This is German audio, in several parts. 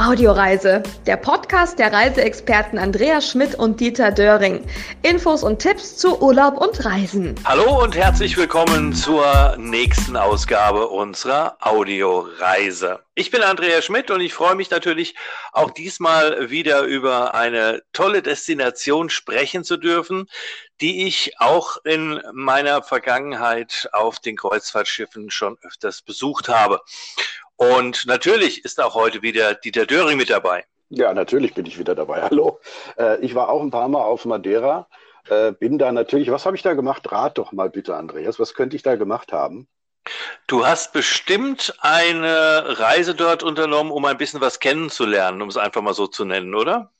Audioreise, der Podcast der Reiseexperten Andreas Schmidt und Dieter Döring. Infos und Tipps zu Urlaub und Reisen. Hallo und herzlich willkommen zur nächsten Ausgabe unserer Audioreise. Ich bin Andreas Schmidt und ich freue mich natürlich auch diesmal wieder über eine tolle Destination sprechen zu dürfen, die ich auch in meiner Vergangenheit auf den Kreuzfahrtschiffen schon öfters besucht habe. Und natürlich ist auch heute wieder Dieter Döring mit dabei. Ja, natürlich bin ich wieder dabei. Hallo. Äh, ich war auch ein paar Mal auf Madeira. Äh, bin da natürlich, was habe ich da gemacht? Rat doch mal bitte, Andreas. Was könnte ich da gemacht haben? Du hast bestimmt eine Reise dort unternommen, um ein bisschen was kennenzulernen, um es einfach mal so zu nennen, oder?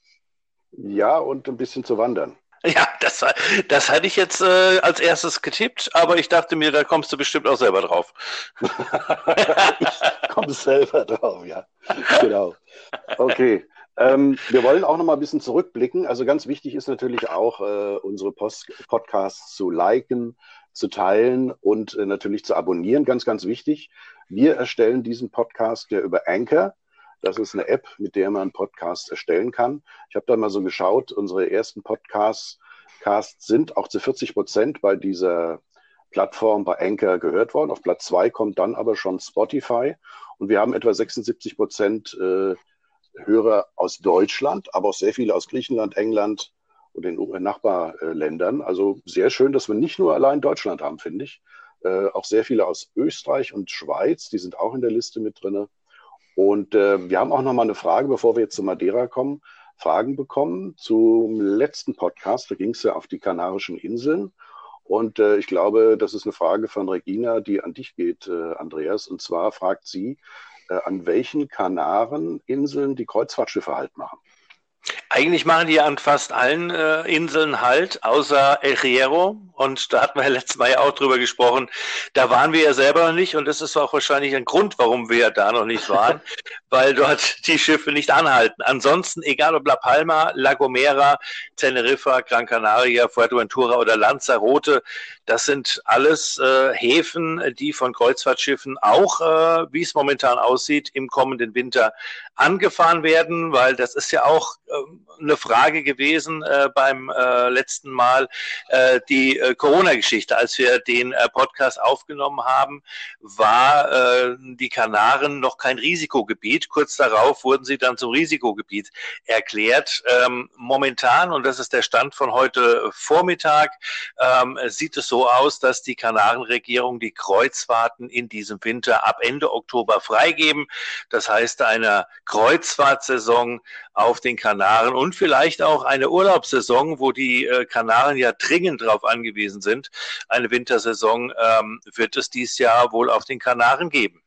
Ja, und ein bisschen zu wandern. Ja, das, das hatte ich jetzt äh, als erstes getippt, aber ich dachte mir, da kommst du bestimmt auch selber drauf. ich komme selber drauf, ja. Genau. Okay. Ähm, wir wollen auch noch mal ein bisschen zurückblicken. Also ganz wichtig ist natürlich auch, äh, unsere Post Podcasts zu liken, zu teilen und äh, natürlich zu abonnieren. Ganz, ganz wichtig. Wir erstellen diesen Podcast ja über Anchor. Das ist eine App, mit der man Podcasts erstellen kann. Ich habe da mal so geschaut, unsere ersten Podcasts Casts sind auch zu 40 Prozent bei dieser Plattform bei Anchor gehört worden. Auf Platz zwei kommt dann aber schon Spotify. Und wir haben etwa 76 Prozent äh, Hörer aus Deutschland, aber auch sehr viele aus Griechenland, England und den Nachbarländern. Also sehr schön, dass wir nicht nur allein Deutschland haben, finde ich. Äh, auch sehr viele aus Österreich und Schweiz, die sind auch in der Liste mit drin. Und äh, wir haben auch noch mal eine Frage, bevor wir jetzt zu Madeira kommen. Fragen bekommen zum letzten Podcast. Da ging es ja auf die Kanarischen Inseln. Und äh, ich glaube, das ist eine Frage von Regina, die an dich geht, äh, Andreas. Und zwar fragt sie, äh, an welchen Kanareninseln die Kreuzfahrtschiffe halt machen. Eigentlich machen die an fast allen äh, Inseln halt, außer El Hierro. Und da hatten wir ja letztes Mal ja auch drüber gesprochen. Da waren wir ja selber noch nicht. Und das ist auch wahrscheinlich ein Grund, warum wir da noch nicht waren, weil dort die Schiffe nicht anhalten. Ansonsten, egal ob La Palma, La Gomera, Teneriffa, Gran Canaria, Fuerteventura oder Lanzarote, das sind alles äh, Häfen, die von Kreuzfahrtschiffen auch, äh, wie es momentan aussieht, im kommenden Winter angefahren werden, weil das ist ja auch eine Frage gewesen äh, beim äh, letzten Mal, äh, die äh, Corona-Geschichte. Als wir den äh, Podcast aufgenommen haben, war äh, die Kanaren noch kein Risikogebiet. Kurz darauf wurden sie dann zum Risikogebiet erklärt. Ähm, momentan, und das ist der Stand von heute Vormittag, ähm, sieht es so aus, dass die Kanarenregierung die Kreuzfahrten in diesem Winter ab Ende Oktober freigeben. Das heißt, eine Kreuzfahrtsaison auf den Kanaren und vielleicht auch eine Urlaubssaison, wo die äh, Kanaren ja dringend darauf angewiesen sind. Eine Wintersaison ähm, wird es dieses Jahr wohl auf den Kanaren geben.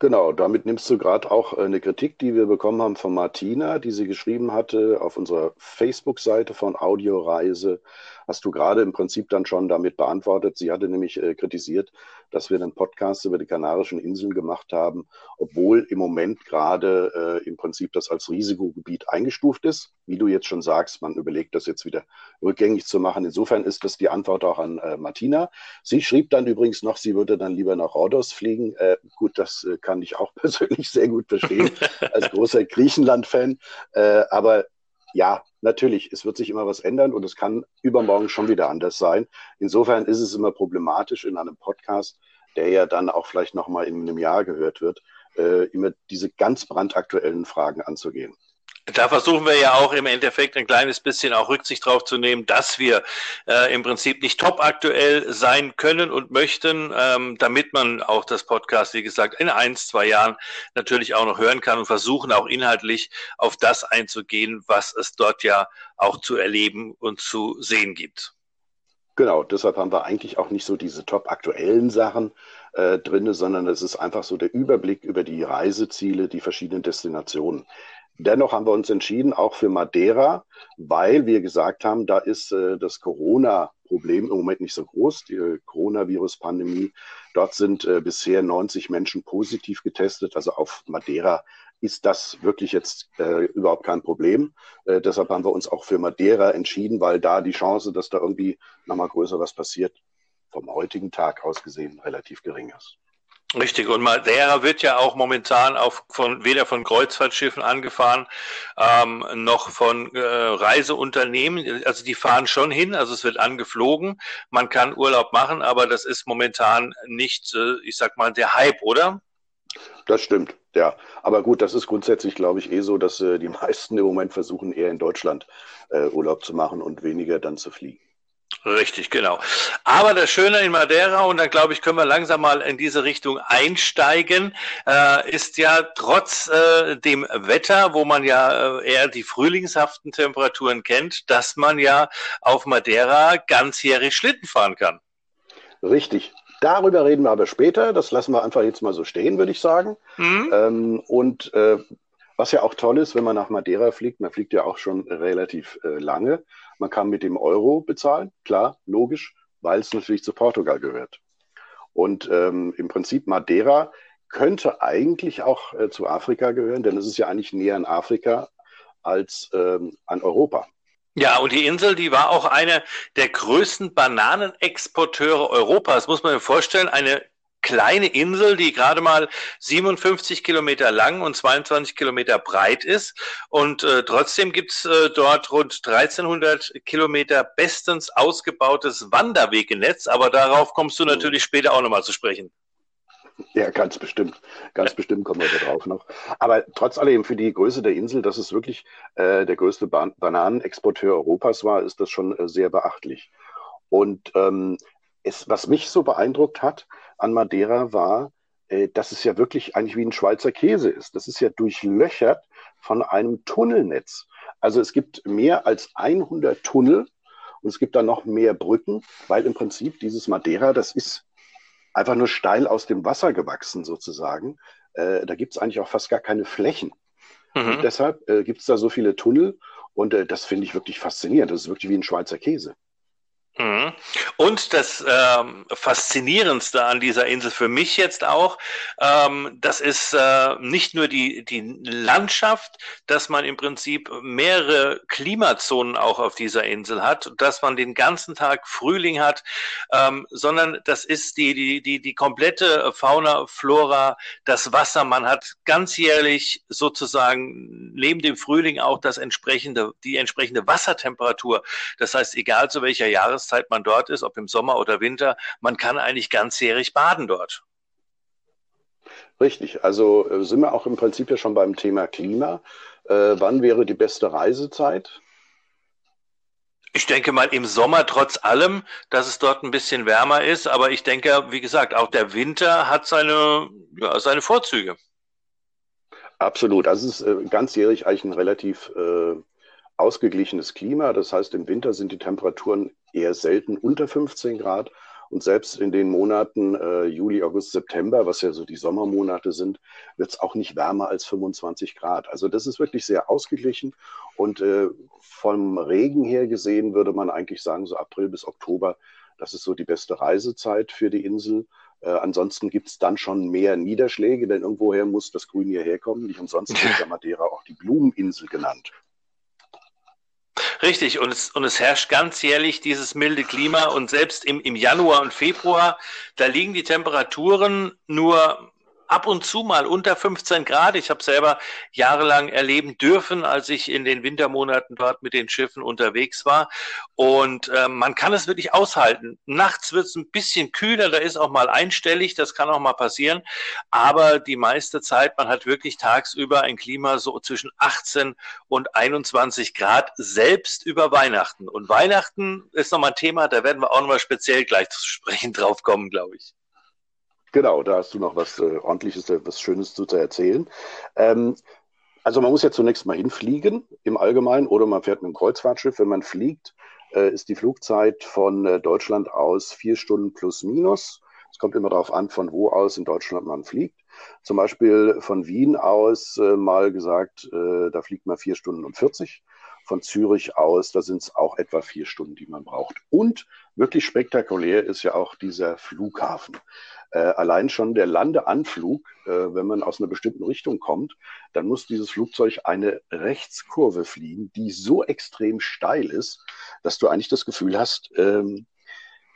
Genau, damit nimmst du gerade auch äh, eine Kritik, die wir bekommen haben von Martina, die sie geschrieben hatte auf unserer Facebook-Seite von Audioreise hast du gerade im Prinzip dann schon damit beantwortet. Sie hatte nämlich äh, kritisiert, dass wir einen Podcast über die Kanarischen Inseln gemacht haben, obwohl im Moment gerade äh, im Prinzip das als Risikogebiet eingestuft ist. Wie du jetzt schon sagst, man überlegt das jetzt wieder rückgängig zu machen. Insofern ist das die Antwort auch an äh, Martina. Sie schrieb dann übrigens noch, sie würde dann lieber nach Rhodos fliegen. Äh, gut, das äh, kann ich auch persönlich sehr gut verstehen, als großer Griechenland-Fan. Äh, aber ja, natürlich, es wird sich immer was ändern und es kann übermorgen schon wieder anders sein. Insofern ist es immer problematisch in einem Podcast, der ja dann auch vielleicht nochmal in einem Jahr gehört wird, äh, immer diese ganz brandaktuellen Fragen anzugehen. Da versuchen wir ja auch im Endeffekt ein kleines bisschen auch Rücksicht drauf zu nehmen, dass wir äh, im Prinzip nicht top aktuell sein können und möchten, ähm, damit man auch das Podcast, wie gesagt, in ein, zwei Jahren natürlich auch noch hören kann und versuchen auch inhaltlich auf das einzugehen, was es dort ja auch zu erleben und zu sehen gibt. Genau, deshalb haben wir eigentlich auch nicht so diese top aktuellen Sachen äh, drin, sondern es ist einfach so der Überblick über die Reiseziele, die verschiedenen Destinationen. Dennoch haben wir uns entschieden, auch für Madeira, weil wir gesagt haben, da ist äh, das Corona-Problem im Moment nicht so groß, die äh, Coronavirus-Pandemie. Dort sind äh, bisher 90 Menschen positiv getestet. Also auf Madeira ist das wirklich jetzt äh, überhaupt kein Problem. Äh, deshalb haben wir uns auch für Madeira entschieden, weil da die Chance, dass da irgendwie nochmal größer was passiert, vom heutigen Tag aus gesehen relativ gering ist. Richtig, und Madeira wird ja auch momentan auch von, weder von Kreuzfahrtschiffen angefahren, ähm, noch von äh, Reiseunternehmen. Also die fahren schon hin, also es wird angeflogen, man kann Urlaub machen, aber das ist momentan nicht, äh, ich sag mal, der Hype, oder? Das stimmt, ja. Aber gut, das ist grundsätzlich, glaube ich, eh so, dass äh, die meisten im Moment versuchen, eher in Deutschland äh, Urlaub zu machen und weniger dann zu fliegen. Richtig, genau. Aber das Schöne in Madeira, und dann glaube ich, können wir langsam mal in diese Richtung einsteigen, äh, ist ja trotz äh, dem Wetter, wo man ja äh, eher die frühlingshaften Temperaturen kennt, dass man ja auf Madeira ganzjährig Schlitten fahren kann. Richtig. Darüber reden wir aber später. Das lassen wir einfach jetzt mal so stehen, würde ich sagen. Mhm. Ähm, und äh, was ja auch toll ist, wenn man nach Madeira fliegt, man fliegt ja auch schon relativ äh, lange. Man kann mit dem Euro bezahlen, klar, logisch, weil es natürlich zu Portugal gehört. Und ähm, im Prinzip Madeira könnte eigentlich auch äh, zu Afrika gehören, denn es ist ja eigentlich näher an Afrika als ähm, an Europa. Ja, und die Insel, die war auch eine der größten Bananenexporteure Europas, muss man sich vorstellen. Eine kleine Insel, die gerade mal 57 Kilometer lang und 22 Kilometer breit ist. Und äh, trotzdem gibt's äh, dort rund 1300 Kilometer bestens ausgebautes Wanderwegenetz. Aber darauf kommst du natürlich später auch nochmal zu sprechen. Ja, ganz bestimmt. Ganz bestimmt kommen wir da drauf noch. Aber trotz allem für die Größe der Insel, dass es wirklich äh, der größte Ban Bananenexporteur Europas war, ist das schon äh, sehr beachtlich. Und ähm, es, was mich so beeindruckt hat, an Madeira war, äh, dass es ja wirklich eigentlich wie ein Schweizer Käse ist. Das ist ja durchlöchert von einem Tunnelnetz. Also es gibt mehr als 100 Tunnel und es gibt da noch mehr Brücken, weil im Prinzip dieses Madeira, das ist einfach nur steil aus dem Wasser gewachsen sozusagen. Äh, da gibt es eigentlich auch fast gar keine Flächen. Mhm. Deshalb äh, gibt es da so viele Tunnel und äh, das finde ich wirklich faszinierend. Das ist wirklich wie ein Schweizer Käse. Mhm. Und das ähm, Faszinierendste an dieser Insel für mich jetzt auch, ähm, das ist äh, nicht nur die, die Landschaft, dass man im Prinzip mehrere Klimazonen auch auf dieser Insel hat, dass man den ganzen Tag Frühling hat, ähm, sondern das ist die, die, die, die komplette Fauna, Flora, das Wasser. Man hat ganzjährlich sozusagen neben dem Frühling auch das entsprechende, die entsprechende Wassertemperatur. Das heißt, egal zu welcher Jahreszeit Jahreszeit man dort ist, ob im Sommer oder Winter, man kann eigentlich ganzjährig baden dort. Richtig, also äh, sind wir auch im Prinzip ja schon beim Thema Klima. Äh, wann wäre die beste Reisezeit? Ich denke mal im Sommer trotz allem, dass es dort ein bisschen wärmer ist, aber ich denke, wie gesagt, auch der Winter hat seine, ja, seine Vorzüge. Absolut. Also es ist äh, ganzjährig eigentlich ein relativ äh, ausgeglichenes Klima. Das heißt, im Winter sind die Temperaturen eher selten unter 15 Grad. Und selbst in den Monaten äh, Juli, August, September, was ja so die Sommermonate sind, wird es auch nicht wärmer als 25 Grad. Also das ist wirklich sehr ausgeglichen. Und äh, vom Regen her gesehen würde man eigentlich sagen, so April bis Oktober, das ist so die beste Reisezeit für die Insel. Äh, ansonsten gibt es dann schon mehr Niederschläge, denn irgendwoher muss das Grün hierher kommen. Nicht umsonst wird der Madeira auch die Blumeninsel genannt. Richtig, und es, und es herrscht ganzjährlich dieses milde Klima. Und selbst im, im Januar und Februar, da liegen die Temperaturen nur ab und zu mal unter 15 Grad. Ich habe selber jahrelang erleben dürfen, als ich in den Wintermonaten dort mit den Schiffen unterwegs war. Und äh, man kann es wirklich aushalten. Nachts wird es ein bisschen kühler, da ist auch mal einstellig, das kann auch mal passieren. Aber die meiste Zeit, man hat wirklich tagsüber ein Klima so zwischen 18 und 21 Grad, selbst über Weihnachten. Und Weihnachten ist nochmal ein Thema, da werden wir auch nochmal speziell gleich zu sprechen drauf kommen, glaube ich. Genau, da hast du noch was äh, ordentliches, äh, was Schönes zu, erzählen. Ähm, also man muss ja zunächst mal hinfliegen im Allgemeinen oder man fährt mit einem Kreuzfahrtschiff. Wenn man fliegt, äh, ist die Flugzeit von äh, Deutschland aus vier Stunden plus minus. Es kommt immer darauf an, von wo aus in Deutschland man fliegt. Zum Beispiel von Wien aus äh, mal gesagt, äh, da fliegt man vier Stunden und 40. Von Zürich aus, da sind es auch etwa vier Stunden, die man braucht. Und wirklich spektakulär ist ja auch dieser Flughafen. Äh, allein schon der Landeanflug, äh, wenn man aus einer bestimmten Richtung kommt, dann muss dieses Flugzeug eine Rechtskurve fliegen, die so extrem steil ist, dass du eigentlich das Gefühl hast, ähm,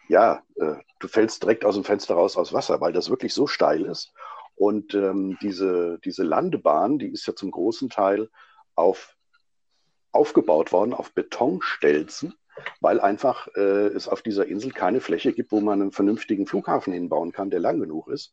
ja, äh, du fällst direkt aus dem Fenster raus aus Wasser, weil das wirklich so steil ist. Und ähm, diese, diese Landebahn, die ist ja zum großen Teil auf, aufgebaut worden auf Betonstelzen, weil einfach äh, es auf dieser Insel keine Fläche gibt, wo man einen vernünftigen Flughafen hinbauen kann, der lang genug ist.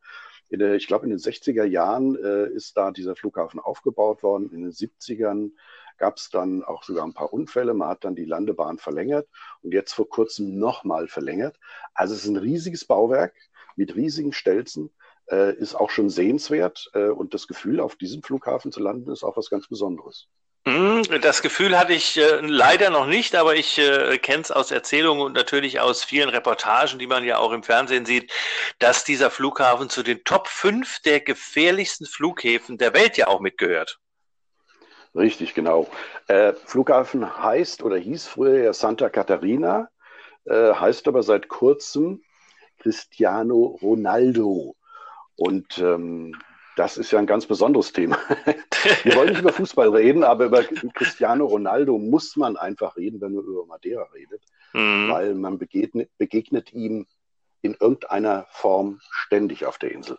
Der, ich glaube, in den 60er Jahren äh, ist da dieser Flughafen aufgebaut worden. In den 70ern gab es dann auch sogar ein paar Unfälle. Man hat dann die Landebahn verlängert und jetzt vor kurzem nochmal verlängert. Also es ist ein riesiges Bauwerk mit riesigen Stelzen, äh, ist auch schon sehenswert äh, und das Gefühl, auf diesem Flughafen zu landen, ist auch was ganz Besonderes. Hm, das Gefühl hatte ich äh, leider noch nicht, aber ich äh, kenne es aus Erzählungen und natürlich aus vielen Reportagen, die man ja auch im Fernsehen sieht, dass dieser Flughafen zu den Top 5 der gefährlichsten Flughäfen der Welt ja auch mitgehört. Richtig, genau. Äh, Flughafen heißt oder hieß früher ja Santa Catarina, äh, heißt aber seit kurzem Cristiano Ronaldo. Und ähm, das ist ja ein ganz besonderes Thema. Wir wollen nicht über Fußball reden, aber über Cristiano Ronaldo muss man einfach reden, wenn man über Madeira redet, mhm. weil man begegnet, begegnet ihm in irgendeiner Form ständig auf der Insel.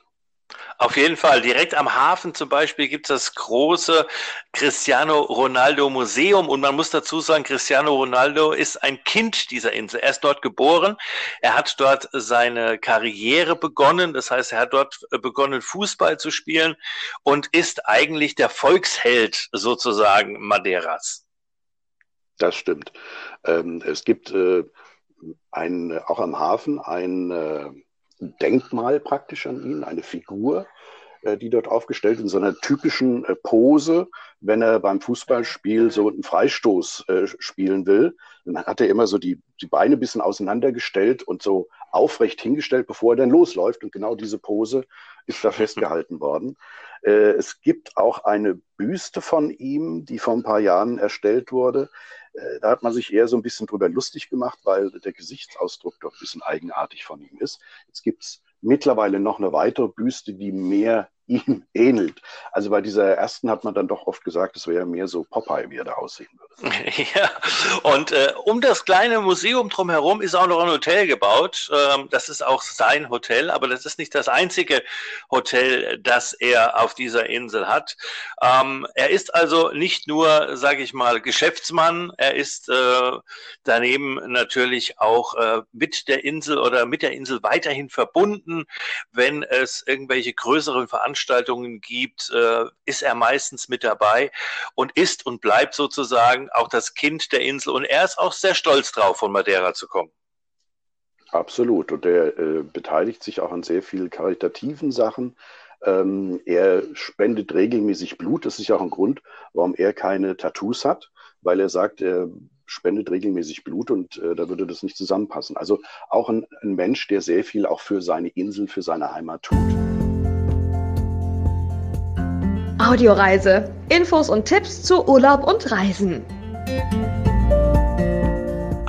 Auf jeden Fall. Direkt am Hafen zum Beispiel gibt es das große Cristiano Ronaldo Museum. Und man muss dazu sagen, Cristiano Ronaldo ist ein Kind dieser Insel. Er ist dort geboren. Er hat dort seine Karriere begonnen. Das heißt, er hat dort begonnen, Fußball zu spielen und ist eigentlich der Volksheld sozusagen Madeiras. Das stimmt. Ähm, es gibt äh, ein, auch am Hafen ein äh, Denkmal praktisch an ihn, eine Figur, äh, die dort aufgestellt in so einer typischen äh, Pose, wenn er beim Fußballspiel so einen Freistoß äh, spielen will. Dann hat er immer so die, die Beine ein bisschen auseinandergestellt und so aufrecht hingestellt, bevor er dann losläuft. Und genau diese Pose ist da festgehalten worden. es gibt auch eine Büste von ihm, die vor ein paar Jahren erstellt wurde. Da hat man sich eher so ein bisschen drüber lustig gemacht, weil der Gesichtsausdruck dort ein bisschen eigenartig von ihm ist. Jetzt gibt es mittlerweile noch eine weitere Büste, die mehr ihm ähnelt. Also bei dieser ersten hat man dann doch oft gesagt, es wäre mehr so Popeye, wie er da aussehen würde. Ja, und äh, um das kleine Museum drumherum ist auch noch ein Hotel gebaut. Ähm, das ist auch sein Hotel, aber das ist nicht das einzige Hotel, das er auf dieser Insel hat. Ähm, er ist also nicht nur, sage ich mal, Geschäftsmann, er ist äh, daneben natürlich auch äh, mit der Insel oder mit der Insel weiterhin verbunden. Wenn es irgendwelche größeren Veranstaltungen Veranstaltungen gibt, äh, ist er meistens mit dabei und ist und bleibt sozusagen auch das Kind der Insel. Und er ist auch sehr stolz drauf, von Madeira zu kommen. Absolut. Und er äh, beteiligt sich auch an sehr vielen karitativen Sachen. Ähm, er spendet regelmäßig Blut. Das ist ja auch ein Grund, warum er keine Tattoos hat, weil er sagt, er spendet regelmäßig Blut und äh, da würde das nicht zusammenpassen. Also auch ein, ein Mensch, der sehr viel auch für seine Insel, für seine Heimat tut. Audioreise. Infos und Tipps zu Urlaub und Reisen.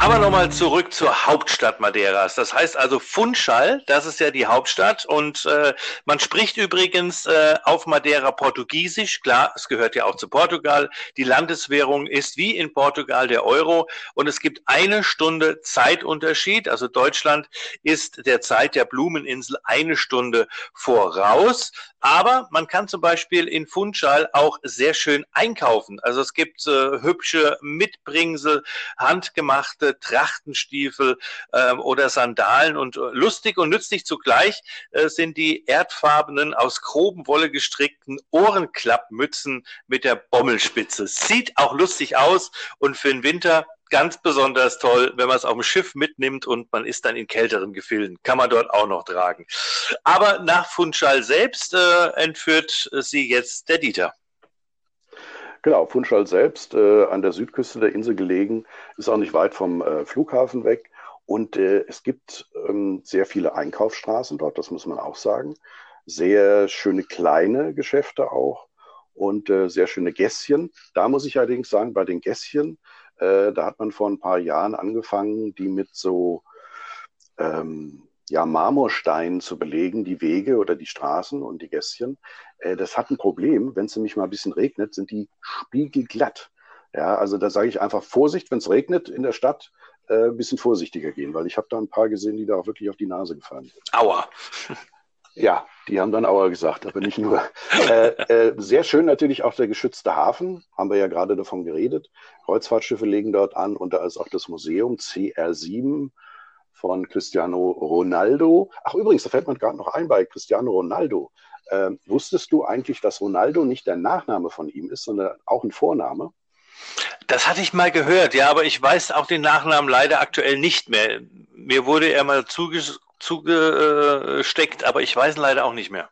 Aber nochmal zurück zur Hauptstadt Madeiras. Das heißt also Funchal, das ist ja die Hauptstadt. Und äh, man spricht übrigens äh, auf Madeira Portugiesisch. Klar, es gehört ja auch zu Portugal. Die Landeswährung ist wie in Portugal der Euro. Und es gibt eine Stunde Zeitunterschied. Also Deutschland ist der Zeit der Blumeninsel eine Stunde voraus. Aber man kann zum Beispiel in Funchal auch sehr schön einkaufen. Also es gibt äh, hübsche Mitbringsel, handgemachte Trachtenstiefel äh, oder Sandalen und äh, lustig und nützlich zugleich äh, sind die erdfarbenen, aus groben Wolle gestrickten Ohrenklappmützen mit der Bommelspitze. Sieht auch lustig aus und für den Winter ganz besonders toll, wenn man es auf dem Schiff mitnimmt und man ist dann in kälteren Gefilden. Kann man dort auch noch tragen. Aber nach Funchal selbst äh, entführt sie jetzt der Dieter. Genau, Funchal selbst, äh, an der Südküste der Insel gelegen, ist auch nicht weit vom äh, Flughafen weg. Und äh, es gibt ähm, sehr viele Einkaufsstraßen dort, das muss man auch sagen. Sehr schöne kleine Geschäfte auch und äh, sehr schöne Gässchen. Da muss ich allerdings sagen, bei den Gässchen äh, da hat man vor ein paar Jahren angefangen, die mit so ähm, ja, Marmorsteinen zu belegen, die Wege oder die Straßen und die Gässchen. Äh, das hat ein Problem. Wenn es nämlich mal ein bisschen regnet, sind die spiegelglatt. Ja, also da sage ich einfach Vorsicht, wenn es regnet in der Stadt, äh, ein bisschen vorsichtiger gehen, weil ich habe da ein paar gesehen, die da auch wirklich auf die Nase gefallen sind. Aua. Ja, die haben dann Aua gesagt, aber nicht nur. äh, äh, sehr schön natürlich auch der geschützte Hafen, haben wir ja gerade davon geredet. Kreuzfahrtschiffe legen dort an und da ist auch das Museum CR7 von Cristiano Ronaldo. Ach übrigens, da fällt mir gerade noch ein bei Cristiano Ronaldo. Äh, wusstest du eigentlich, dass Ronaldo nicht der Nachname von ihm ist, sondern auch ein Vorname? Das hatte ich mal gehört, ja, aber ich weiß auch den Nachnamen leider aktuell nicht mehr. Mir wurde er mal zuges zugesteckt, aber ich weiß ihn leider auch nicht mehr.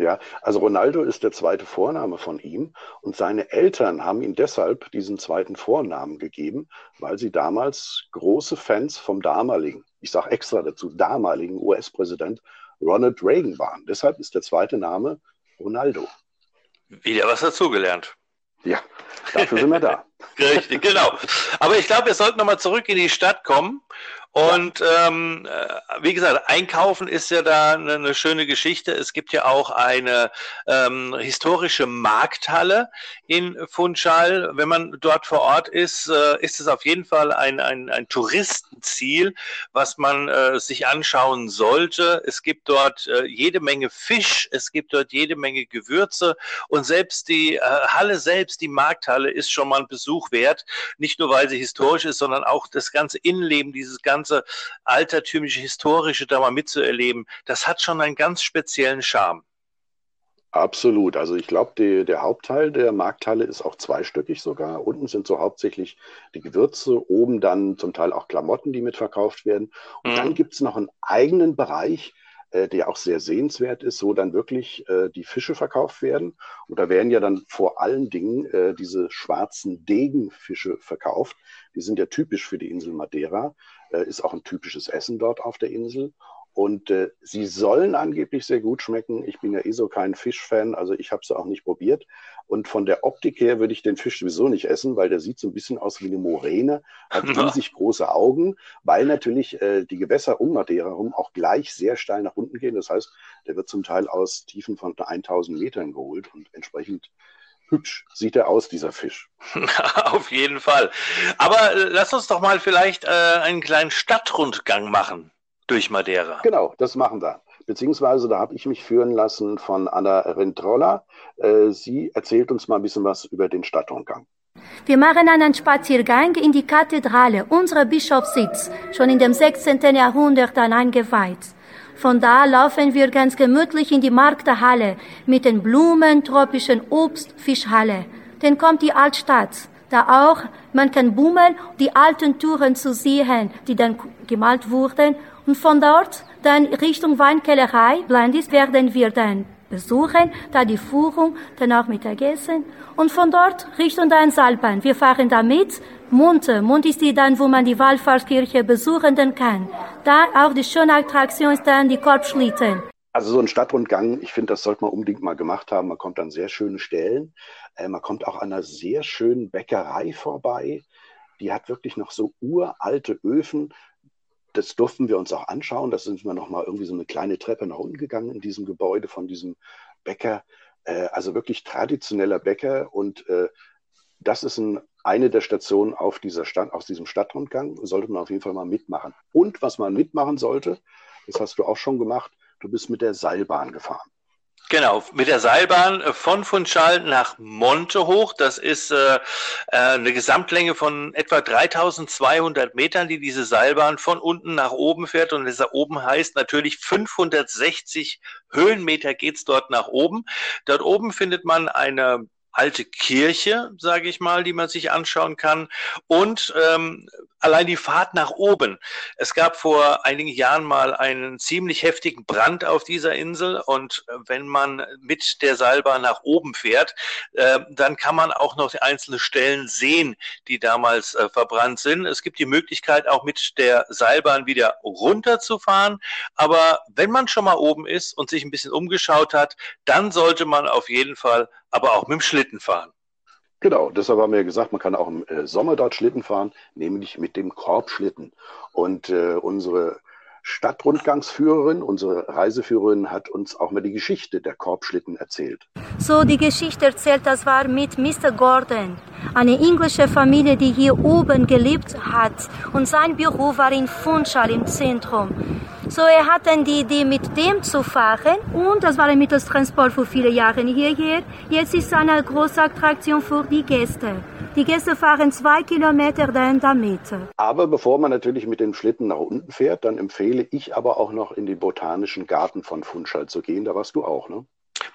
Ja, also Ronaldo ist der zweite Vorname von ihm und seine Eltern haben ihm deshalb diesen zweiten Vornamen gegeben, weil sie damals große Fans vom damaligen, ich sage extra dazu, damaligen US-Präsident Ronald Reagan waren. Deshalb ist der zweite Name Ronaldo. Wieder was dazugelernt. Ja, dafür sind wir da. Richtig, genau. Aber ich glaube, wir sollten nochmal zurück in die Stadt kommen und ähm, äh, wie gesagt, einkaufen ist ja da eine, eine, schöne Geschichte. Es gibt ja auch eine ähm, historische Markthalle in Funchal. Wenn man dort vor Ort ist, äh, ist es auf jeden Fall ein, ein, ein Touristenziel, was man äh, sich anschauen sollte. Es gibt dort äh, jede Menge Fisch, es gibt dort jede Menge Gewürze und selbst die äh, Halle selbst, die Markthalle, ist schon mal ein Besuch wert. Nicht nur, weil sie historisch ist, sondern auch das ganze Innenleben dieses ganze altertümliche, historische da mal mitzuerleben, das hat schon einen ganz speziellen Charme. Absolut. Also ich glaube, der Hauptteil der Markthalle ist auch zweistöckig sogar. Unten sind so hauptsächlich die Gewürze, oben dann zum Teil auch Klamotten, die mitverkauft werden. Und mhm. dann gibt es noch einen eigenen Bereich, äh, der auch sehr sehenswert ist, wo dann wirklich äh, die Fische verkauft werden. Und da werden ja dann vor allen Dingen äh, diese schwarzen Degenfische verkauft. Die sind ja typisch für die Insel Madeira. Äh, ist auch ein typisches Essen dort auf der Insel. Und äh, sie sollen angeblich sehr gut schmecken. Ich bin ja eh so kein Fischfan, also ich habe sie auch nicht probiert. Und von der Optik her würde ich den Fisch sowieso nicht essen, weil der sieht so ein bisschen aus wie eine Moräne, hat riesig große Augen, weil natürlich äh, die Gewässer um Madeira herum auch gleich sehr steil nach unten gehen. Das heißt, der wird zum Teil aus Tiefen von 1000 Metern geholt und entsprechend hübsch sieht er aus, dieser Fisch. Auf jeden Fall. Aber äh, lass uns doch mal vielleicht äh, einen kleinen Stadtrundgang machen durch Madeira. Genau, das machen wir. Beziehungsweise da habe ich mich führen lassen von Anna Rentrolla. Äh, sie erzählt uns mal ein bisschen was über den Stadtrundgang. Wir machen einen Spaziergang in die Kathedrale, unserer Bischofssitz, schon in dem 16. Jahrhundert dann eingeweiht. Von da laufen wir ganz gemütlich in die Markthalle mit den Blumen, tropischen Obst, Fischhalle. Dann kommt die Altstadt, da auch man kann bummeln, die alten Touren zu sehen, die dann gemalt wurden. Und von dort dann Richtung Weinkellerei, Blindis, werden wir dann besuchen, da die Führung, dann auch Mittagessen und von dort Richtung dann Salban. Wir fahren da mit. Munte, Mund ist die dann, wo man die Wallfahrtskirche besuchen kann. Da auch die schöne Attraktion ist dann die Korbschlitten. Also so ein Stadtrundgang, ich finde, das sollte man unbedingt mal gemacht haben. Man kommt an sehr schöne Stellen. Äh, man kommt auch an einer sehr schönen Bäckerei vorbei. Die hat wirklich noch so uralte Öfen das durften wir uns auch anschauen. Da sind wir nochmal irgendwie so eine kleine Treppe nach unten gegangen in diesem Gebäude von diesem Bäcker. Äh, also wirklich traditioneller Bäcker. Und äh, das ist ein, eine der Stationen auf dieser Stadt, aus diesem Stadtrundgang. Sollte man auf jeden Fall mal mitmachen. Und was man mitmachen sollte, das hast du auch schon gemacht, du bist mit der Seilbahn gefahren. Genau, mit der Seilbahn äh, von Funchal nach Monte hoch. Das ist äh, äh eine Gesamtlänge von etwa 3200 Metern, die diese Seilbahn von unten nach oben fährt. Und das oben heißt natürlich 560 Höhenmeter geht's dort nach oben. Dort oben findet man eine alte Kirche, sage ich mal, die man sich anschauen kann. Und ähm, allein die Fahrt nach oben. Es gab vor einigen Jahren mal einen ziemlich heftigen Brand auf dieser Insel und äh, wenn man mit der Seilbahn nach oben fährt, äh, dann kann man auch noch einzelne Stellen sehen, die damals äh, verbrannt sind. Es gibt die Möglichkeit auch mit der Seilbahn wieder runterzufahren, aber wenn man schon mal oben ist und sich ein bisschen umgeschaut hat, dann sollte man auf jeden Fall aber auch mit dem Schlitten fahren. Genau, deshalb haben wir gesagt, man kann auch im äh, Sommer dort Schlitten fahren, nämlich mit dem Korbschlitten. Und äh, unsere Stadtrundgangsführerin, unsere Reiseführerin hat uns auch mal die Geschichte der Korbschlitten erzählt. So die Geschichte erzählt, das war mit Mr. Gordon, eine englische Familie, die hier oben gelebt hat. Und sein Büro war in Funchal im Zentrum. So er hat dann die Idee, mit dem zu fahren und das war ein Mittelstransport für viele Jahre hierher. Jetzt ist es eine große Attraktion für die Gäste. Die Gäste fahren zwei Kilometer dann damit. Aber bevor man natürlich mit dem Schlitten nach unten fährt, dann empfehle ich aber auch noch in den botanischen Garten von Funchal zu gehen. Da warst du auch, ne?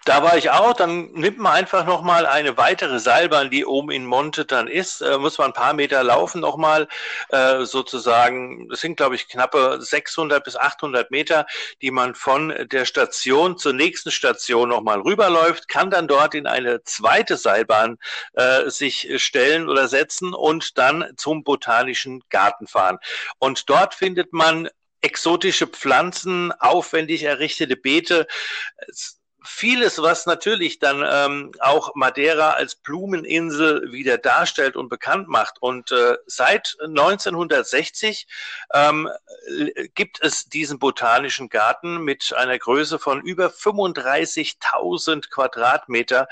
Da war ich auch. Dann nimmt man einfach nochmal eine weitere Seilbahn, die oben in Monte dann ist. Äh, muss man ein paar Meter laufen nochmal, äh, sozusagen. Das sind, glaube ich, knappe 600 bis 800 Meter, die man von der Station zur nächsten Station nochmal rüberläuft, kann dann dort in eine zweite Seilbahn äh, sich stellen oder setzen und dann zum Botanischen Garten fahren. Und dort findet man exotische Pflanzen, aufwendig errichtete Beete. Es vieles, was natürlich dann ähm, auch Madeira als Blumeninsel wieder darstellt und bekannt macht. Und äh, seit 1960 ähm, gibt es diesen botanischen Garten mit einer Größe von über 35.000 Quadratmeter.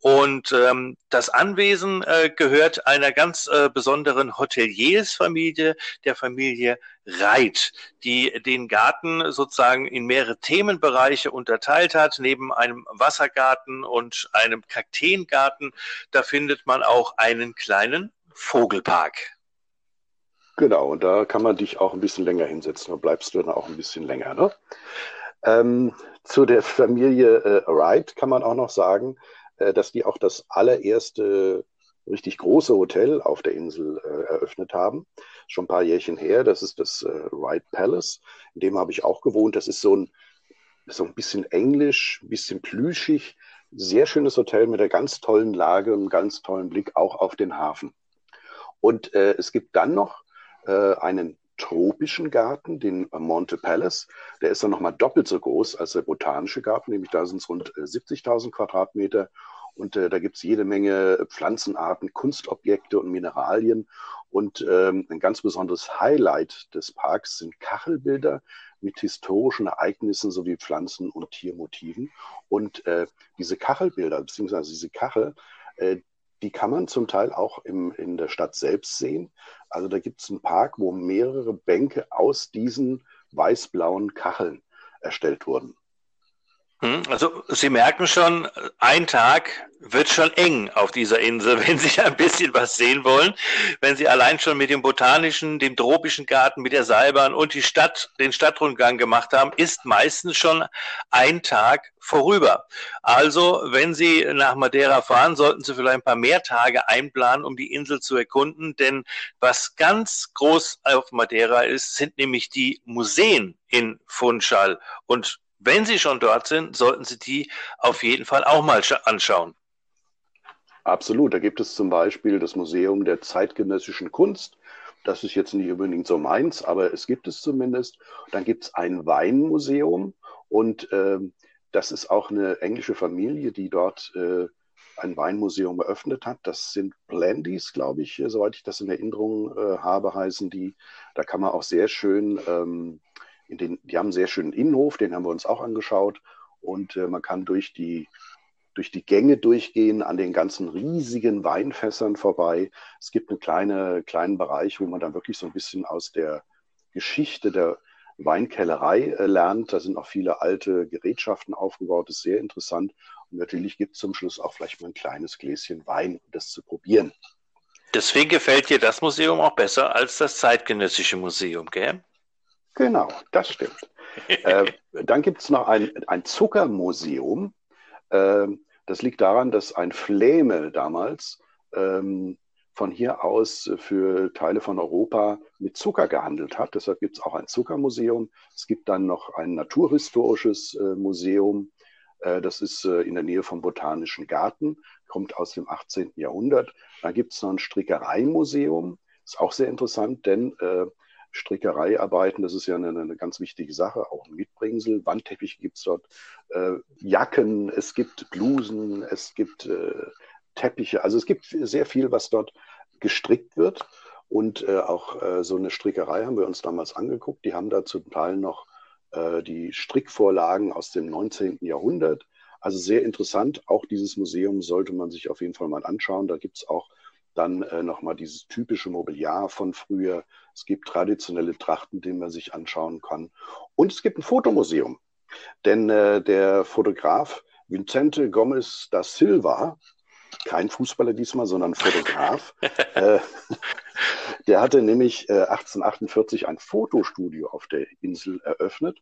Und ähm, das Anwesen äh, gehört einer ganz äh, besonderen Hoteliersfamilie, der Familie Reit, die den Garten sozusagen in mehrere Themenbereiche unterteilt hat. Neben einem Wassergarten und einem Kakteengarten, da findet man auch einen kleinen Vogelpark. Genau, und da kann man dich auch ein bisschen länger hinsetzen. Da bleibst du dann auch ein bisschen länger. Ne? Ähm, zu der Familie äh, Wright kann man auch noch sagen, äh, dass die auch das allererste richtig große Hotel auf der Insel äh, eröffnet haben. Schon ein paar Jährchen her. Das ist das äh, Wright Palace. In dem habe ich auch gewohnt. Das ist so ein, so ein bisschen englisch, ein bisschen plüschig. Sehr schönes Hotel mit einer ganz tollen Lage und einem ganz tollen Blick auch auf den Hafen. Und äh, es gibt dann noch äh, einen tropischen Garten, den Monte Palace. Der ist dann nochmal doppelt so groß als der botanische Garten, nämlich da sind es rund 70.000 äh, Quadratmeter und äh, da gibt es jede Menge Pflanzenarten, Kunstobjekte und Mineralien. Und ähm, ein ganz besonderes Highlight des Parks sind Kachelbilder mit historischen Ereignissen sowie Pflanzen- und Tiermotiven. Und äh, diese Kachelbilder, beziehungsweise diese Kachel, äh, die kann man zum Teil auch im, in der Stadt selbst sehen. Also da gibt es einen Park, wo mehrere Bänke aus diesen weiß-blauen Kacheln erstellt wurden. Hm, also Sie merken schon, ein Tag wird schon eng auf dieser Insel, wenn Sie ein bisschen was sehen wollen. Wenn Sie allein schon mit dem botanischen, dem tropischen Garten, mit der Seilbahn und die Stadt, den Stadtrundgang gemacht haben, ist meistens schon ein Tag vorüber. Also, wenn Sie nach Madeira fahren, sollten Sie vielleicht ein paar mehr Tage einplanen, um die Insel zu erkunden. Denn was ganz groß auf Madeira ist, sind nämlich die Museen in Funchal. Und wenn Sie schon dort sind, sollten Sie die auf jeden Fall auch mal anschauen. Absolut. Da gibt es zum Beispiel das Museum der zeitgenössischen Kunst. Das ist jetzt nicht unbedingt so meins, aber es gibt es zumindest. Dann gibt es ein Weinmuseum und äh, das ist auch eine englische Familie, die dort äh, ein Weinmuseum eröffnet hat. Das sind Blandys, glaube ich, soweit ich das in Erinnerung äh, habe, heißen die. Da kann man auch sehr schön ähm, den, die haben einen sehr schönen Innenhof, den haben wir uns auch angeschaut. Und äh, man kann durch die, durch die Gänge durchgehen, an den ganzen riesigen Weinfässern vorbei. Es gibt einen kleine, kleinen Bereich, wo man dann wirklich so ein bisschen aus der Geschichte der Weinkellerei äh, lernt. Da sind auch viele alte Gerätschaften aufgebaut. Das ist sehr interessant. Und natürlich gibt es zum Schluss auch vielleicht mal ein kleines Gläschen Wein, um das zu probieren. Deswegen gefällt dir das Museum auch besser als das zeitgenössische Museum, gell? Genau, das stimmt. äh, dann gibt es noch ein, ein Zuckermuseum. Äh, das liegt daran, dass ein Fläme damals ähm, von hier aus für Teile von Europa mit Zucker gehandelt hat. Deshalb gibt es auch ein Zuckermuseum. Es gibt dann noch ein naturhistorisches äh, Museum. Äh, das ist äh, in der Nähe vom Botanischen Garten, kommt aus dem 18. Jahrhundert. Dann gibt es noch ein Strickereimuseum. Ist auch sehr interessant, denn äh, Strickereiarbeiten, das ist ja eine, eine, ganz wichtige Sache, auch ein Mitbringsel. Wandteppiche gibt es dort, äh, Jacken, es gibt Blusen, es gibt äh, Teppiche. Also es gibt sehr viel, was dort gestrickt wird. Und äh, auch äh, so eine Strickerei haben wir uns damals angeguckt. Die haben da zum Teil noch äh, die Strickvorlagen aus dem 19. Jahrhundert. Also sehr interessant. Auch dieses Museum sollte man sich auf jeden Fall mal anschauen. Da gibt es auch dann äh, nochmal dieses typische Mobiliar von früher. Es gibt traditionelle Trachten, die man sich anschauen kann. Und es gibt ein Fotomuseum. Denn äh, der Fotograf Vicente Gomez da Silva, kein Fußballer diesmal, sondern Fotograf, äh, der hatte nämlich äh, 1848 ein Fotostudio auf der Insel eröffnet.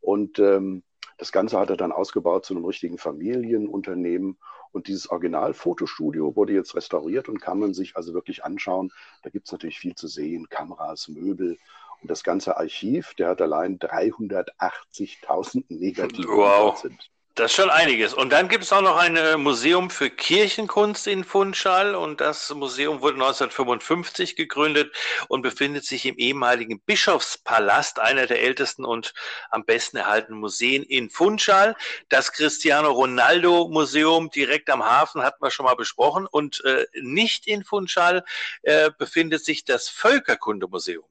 Und ähm, das Ganze hat er dann ausgebaut zu einem richtigen Familienunternehmen. Und dieses Original-Fotostudio wurde jetzt restauriert und kann man sich also wirklich anschauen. Da gibt es natürlich viel zu sehen, Kameras, Möbel. Und das ganze Archiv, der hat allein 380.000 Negative. Wow. Sind. Das ist schon einiges. Und dann gibt es auch noch ein äh, Museum für Kirchenkunst in Funchal und das Museum wurde 1955 gegründet und befindet sich im ehemaligen Bischofspalast, einer der ältesten und am besten erhaltenen Museen in Funchal. Das Cristiano Ronaldo Museum direkt am Hafen hatten wir schon mal besprochen und äh, nicht in Funchal äh, befindet sich das Völkerkundemuseum.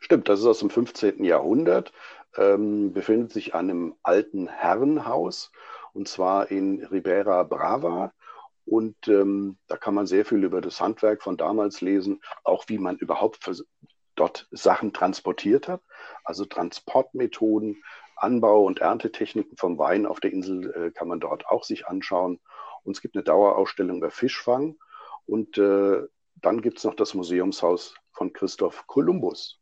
Stimmt, das ist aus dem 15. Jahrhundert ähm, befindet sich an einem alten Herrenhaus und zwar in Ribera Brava. Und ähm, da kann man sehr viel über das Handwerk von damals lesen, auch wie man überhaupt dort Sachen transportiert hat. Also Transportmethoden, Anbau- und Erntetechniken vom Wein auf der Insel äh, kann man dort auch sich anschauen. Und es gibt eine Dauerausstellung über Fischfang. Und äh, dann gibt es noch das Museumshaus von Christoph Kolumbus.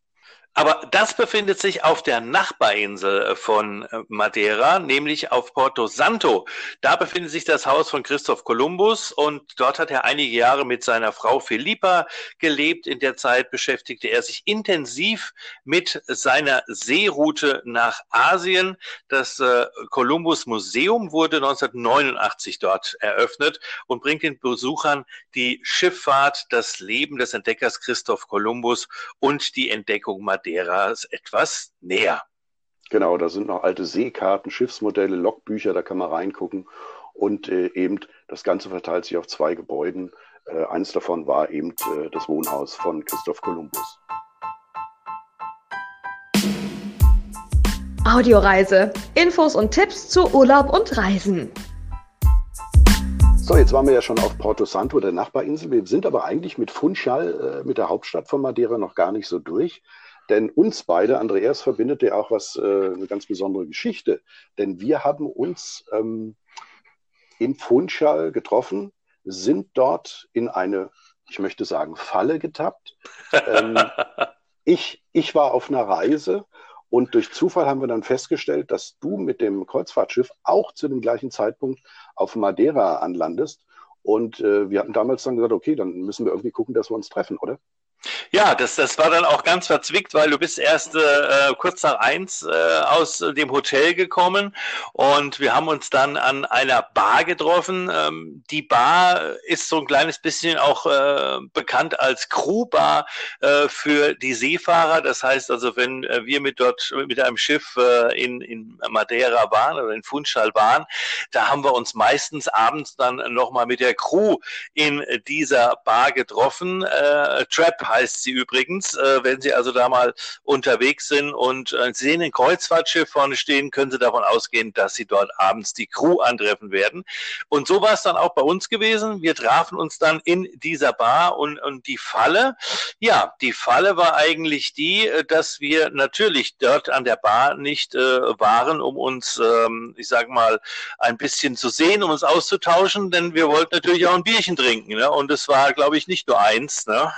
Aber das befindet sich auf der Nachbarinsel äh, von äh, Madeira, nämlich auf Porto Santo. Da befindet sich das Haus von Christoph Kolumbus und dort hat er einige Jahre mit seiner Frau Philippa gelebt. In der Zeit beschäftigte er sich intensiv mit seiner Seeroute nach Asien. Das äh, Kolumbus Museum wurde 1989 dort eröffnet und bringt den Besuchern die Schifffahrt, das Leben des Entdeckers Christoph Kolumbus und die Entdeckung Madeiras Madeiras etwas näher. Genau, da sind noch alte Seekarten, Schiffsmodelle, Logbücher, da kann man reingucken. Und äh, eben das Ganze verteilt sich auf zwei Gebäuden. Äh, eines davon war eben äh, das Wohnhaus von Christoph Kolumbus. Audioreise. Infos und Tipps zu Urlaub und Reisen. So, jetzt waren wir ja schon auf Porto Santo, der Nachbarinsel. Wir sind aber eigentlich mit Funchal, äh, mit der Hauptstadt von Madeira, noch gar nicht so durch. Denn uns beide, Andreas, verbindet ja auch was, äh, eine ganz besondere Geschichte. Denn wir haben uns ähm, in Funchal getroffen, sind dort in eine, ich möchte sagen, Falle getappt. ähm, ich, ich war auf einer Reise und durch Zufall haben wir dann festgestellt, dass du mit dem Kreuzfahrtschiff auch zu dem gleichen Zeitpunkt auf Madeira anlandest. Und äh, wir hatten damals dann gesagt, okay, dann müssen wir irgendwie gucken, dass wir uns treffen, oder? Ja, das, das war dann auch ganz verzwickt, weil du bist erst äh, kurz nach eins äh, aus dem Hotel gekommen und wir haben uns dann an einer Bar getroffen. Ähm, die Bar ist so ein kleines bisschen auch äh, bekannt als Crewbar äh, für die Seefahrer. Das heißt also, wenn äh, wir mit dort mit einem Schiff äh, in, in Madeira waren oder in Funchal waren, da haben wir uns meistens abends dann nochmal mit der Crew in dieser Bar getroffen. Äh, Trap heißt sie übrigens. Äh, wenn Sie also da mal unterwegs sind und äh, sehen ein Kreuzfahrtschiff vorne stehen, können Sie davon ausgehen, dass Sie dort abends die Crew antreffen werden. Und so war es dann auch bei uns gewesen. Wir trafen uns dann in dieser Bar und, und die Falle, ja, die Falle war eigentlich die, äh, dass wir natürlich dort an der Bar nicht äh, waren, um uns, ähm, ich sag mal, ein bisschen zu sehen, um uns auszutauschen, denn wir wollten natürlich auch ein Bierchen trinken. Ne? Und es war, glaube ich, nicht nur eins. Ne?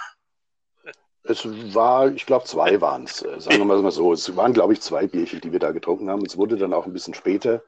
Es war, ich glaube, zwei waren es. Äh, sagen wir mal so. Es waren, glaube ich, zwei Bierchen, die wir da getrunken haben. Es wurde dann auch ein bisschen später.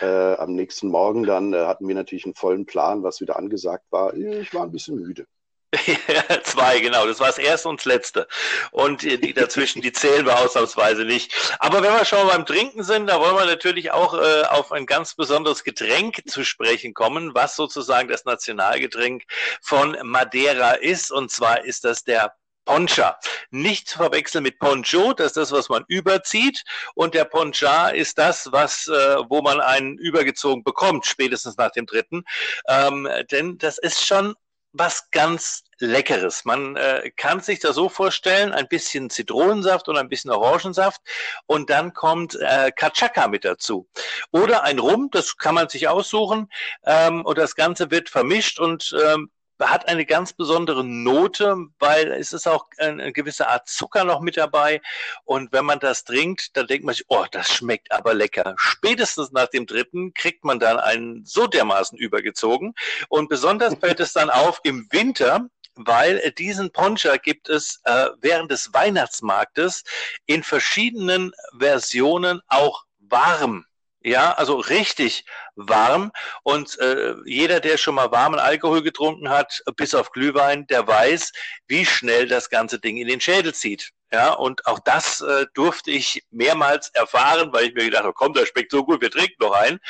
Äh, am nächsten Morgen dann äh, hatten wir natürlich einen vollen Plan, was wieder angesagt war. Ich war ein bisschen müde. Zwei, genau. Das war das erste und das letzte. Und die dazwischen, die zählen wir ausnahmsweise nicht. Aber wenn wir schon mal beim Trinken sind, da wollen wir natürlich auch äh, auf ein ganz besonderes Getränk zu sprechen kommen, was sozusagen das Nationalgetränk von Madeira ist. Und zwar ist das der Poncha. Nicht zu verwechseln mit Poncho, das ist das, was man überzieht. Und der Poncha ist das, was, äh, wo man einen übergezogen bekommt, spätestens nach dem dritten. Ähm, denn das ist schon was ganz Leckeres. Man äh, kann sich das so vorstellen, ein bisschen Zitronensaft und ein bisschen Orangensaft und dann kommt äh, Kachaka mit dazu. Oder ein Rum, das kann man sich aussuchen ähm, und das Ganze wird vermischt und ähm, hat eine ganz besondere Note, weil es ist auch eine gewisse Art Zucker noch mit dabei. Und wenn man das trinkt, dann denkt man sich, oh, das schmeckt aber lecker. Spätestens nach dem dritten kriegt man dann einen so dermaßen übergezogen. Und besonders fällt es dann auf im Winter, weil diesen Poncha gibt es äh, während des Weihnachtsmarktes in verschiedenen Versionen auch warm. Ja, also richtig warm. Und äh, jeder, der schon mal warmen Alkohol getrunken hat, bis auf Glühwein, der weiß, wie schnell das ganze Ding in den Schädel zieht. Ja, und auch das äh, durfte ich mehrmals erfahren, weil ich mir gedacht habe, komm, das schmeckt so gut, wir trinken noch ein.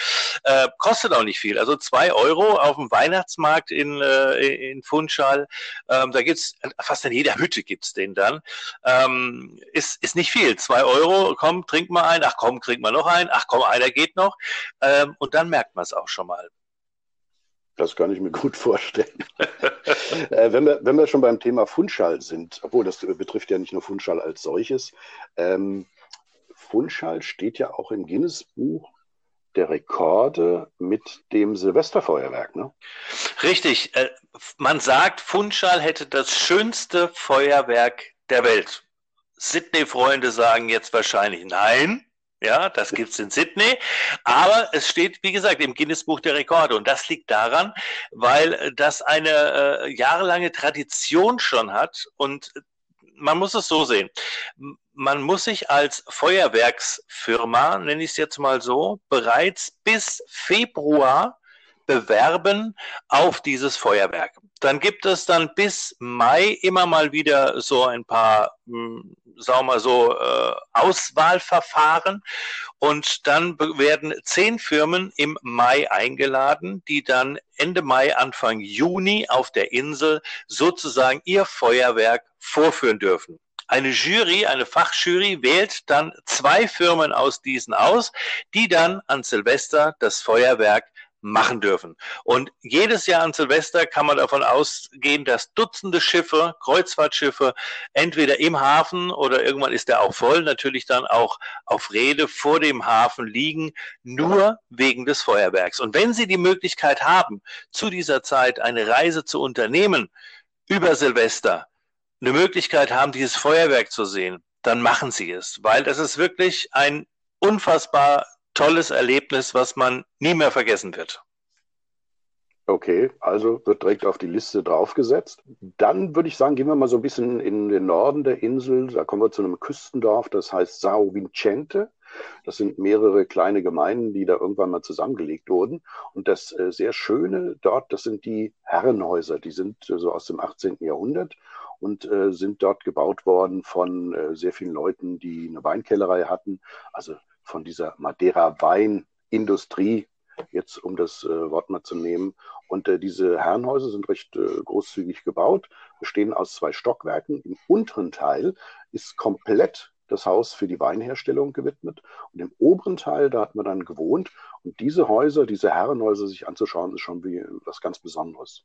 Äh, kostet auch nicht viel. Also zwei Euro auf dem Weihnachtsmarkt in, äh, in Funchal. Ähm, da gibt's fast in jeder Hütte gibt's den dann. Ähm, ist, ist nicht viel. Zwei Euro, komm, trink mal ein. Ach komm, trink mal noch ein. Ach komm, einer geht noch. Ähm, und dann merkt man es auch schon mal. Das kann ich mir gut vorstellen. äh, wenn, wir, wenn wir schon beim Thema Funchal sind, obwohl das betrifft ja nicht nur Funchal als solches, ähm, Funchal steht ja auch im Guinness-Buch der Rekorde mit dem Silvesterfeuerwerk, ne? Richtig. Äh, man sagt, Funchal hätte das schönste Feuerwerk der Welt. Sydney-Freunde sagen jetzt wahrscheinlich nein. Ja, das gibt's in Sydney. Aber es steht, wie gesagt, im Guinness-Buch der Rekorde. Und das liegt daran, weil das eine äh, jahrelange Tradition schon hat. Und man muss es so sehen. Man muss sich als Feuerwerksfirma, nenne ich es jetzt mal so, bereits bis Februar bewerben auf dieses Feuerwerk. Dann gibt es dann bis Mai immer mal wieder so ein paar, hm, sagen wir mal so, äh, Auswahlverfahren. Und dann werden zehn Firmen im Mai eingeladen, die dann Ende Mai, Anfang Juni auf der Insel sozusagen ihr Feuerwerk vorführen dürfen. Eine Jury, eine Fachjury wählt dann zwei Firmen aus diesen aus, die dann an Silvester das Feuerwerk machen dürfen. Und jedes Jahr an Silvester kann man davon ausgehen, dass Dutzende Schiffe, Kreuzfahrtschiffe, entweder im Hafen oder irgendwann ist der auch voll, natürlich dann auch auf Rede vor dem Hafen liegen, nur wegen des Feuerwerks. Und wenn Sie die Möglichkeit haben, zu dieser Zeit eine Reise zu unternehmen über Silvester, eine Möglichkeit haben, dieses Feuerwerk zu sehen, dann machen Sie es, weil das ist wirklich ein unfassbar tolles Erlebnis, was man nie mehr vergessen wird. Okay, also wird direkt auf die Liste draufgesetzt. Dann würde ich sagen, gehen wir mal so ein bisschen in den Norden der Insel. Da kommen wir zu einem Küstendorf, das heißt Sao Vicente. Das sind mehrere kleine Gemeinden, die da irgendwann mal zusammengelegt wurden. Und das äh, sehr Schöne dort, das sind die Herrenhäuser. Die sind äh, so aus dem 18. Jahrhundert und äh, sind dort gebaut worden von sehr vielen Leuten, die eine Weinkellerei hatten. Also von dieser Madeira-Weinindustrie, jetzt um das äh, Wort mal zu nehmen. Und äh, diese Herrenhäuser sind recht äh, großzügig gebaut, bestehen aus zwei Stockwerken. Im unteren Teil ist komplett das Haus für die Weinherstellung gewidmet. Und im oberen Teil, da hat man dann gewohnt. Und diese Häuser, diese Herrenhäuser sich anzuschauen, ist schon wie was ganz Besonderes.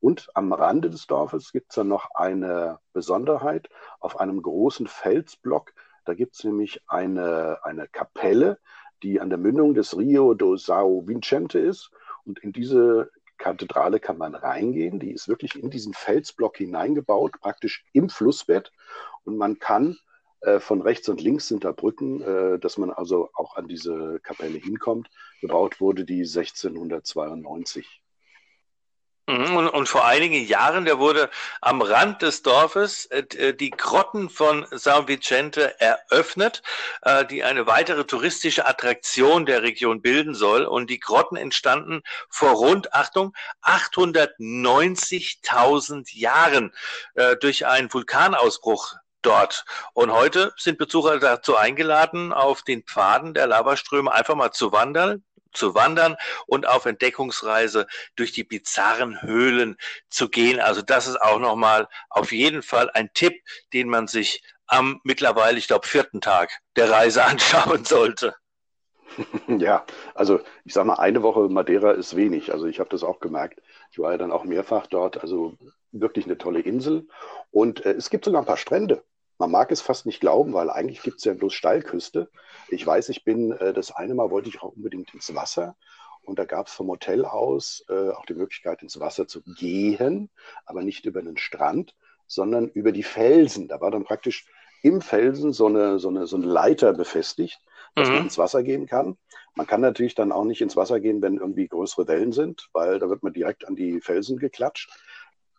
Und am Rande des Dorfes gibt es dann noch eine Besonderheit. Auf einem großen Felsblock da gibt es nämlich eine, eine Kapelle, die an der Mündung des Rio do São Vicente ist. Und in diese Kathedrale kann man reingehen. Die ist wirklich in diesen Felsblock hineingebaut, praktisch im Flussbett. Und man kann äh, von rechts und links sind da Brücken, äh, dass man also auch an diese Kapelle hinkommt. Gebaut wurde die 1692. Mhm, und, und, vor einigen Jahren, der wurde am Rand des Dorfes äh, äh, die Grotten von San Vicente eröffnet, äh, die eine weitere touristische Attraktion der Region bilden soll. Und die Grotten entstanden vor rund, Achtung, 890.000 Jahren äh, durch einen Vulkanausbruch dort. Und heute sind Besucher dazu eingeladen, auf den Pfaden der Lavaströme einfach mal zu wandern, zu wandern und auf Entdeckungsreise durch die bizarren Höhlen zu gehen. Also das ist auch nochmal auf jeden Fall ein Tipp, den man sich am mittlerweile, ich glaube, vierten Tag der Reise anschauen sollte. Ja, also ich sage mal, eine Woche Madeira ist wenig. Also ich habe das auch gemerkt. Ich war ja dann auch mehrfach dort. Also wirklich eine tolle Insel. Und äh, es gibt sogar ein paar Strände. Man mag es fast nicht glauben, weil eigentlich gibt es ja bloß Steilküste. Ich weiß, ich bin, äh, das eine Mal wollte ich auch unbedingt ins Wasser. Und da gab es vom Hotel aus äh, auch die Möglichkeit, ins Wasser zu gehen, aber nicht über den Strand, sondern über die Felsen. Da war dann praktisch im Felsen so eine, so eine, so eine Leiter befestigt, dass mhm. man ins Wasser gehen kann. Man kann natürlich dann auch nicht ins Wasser gehen, wenn irgendwie größere Wellen sind, weil da wird man direkt an die Felsen geklatscht.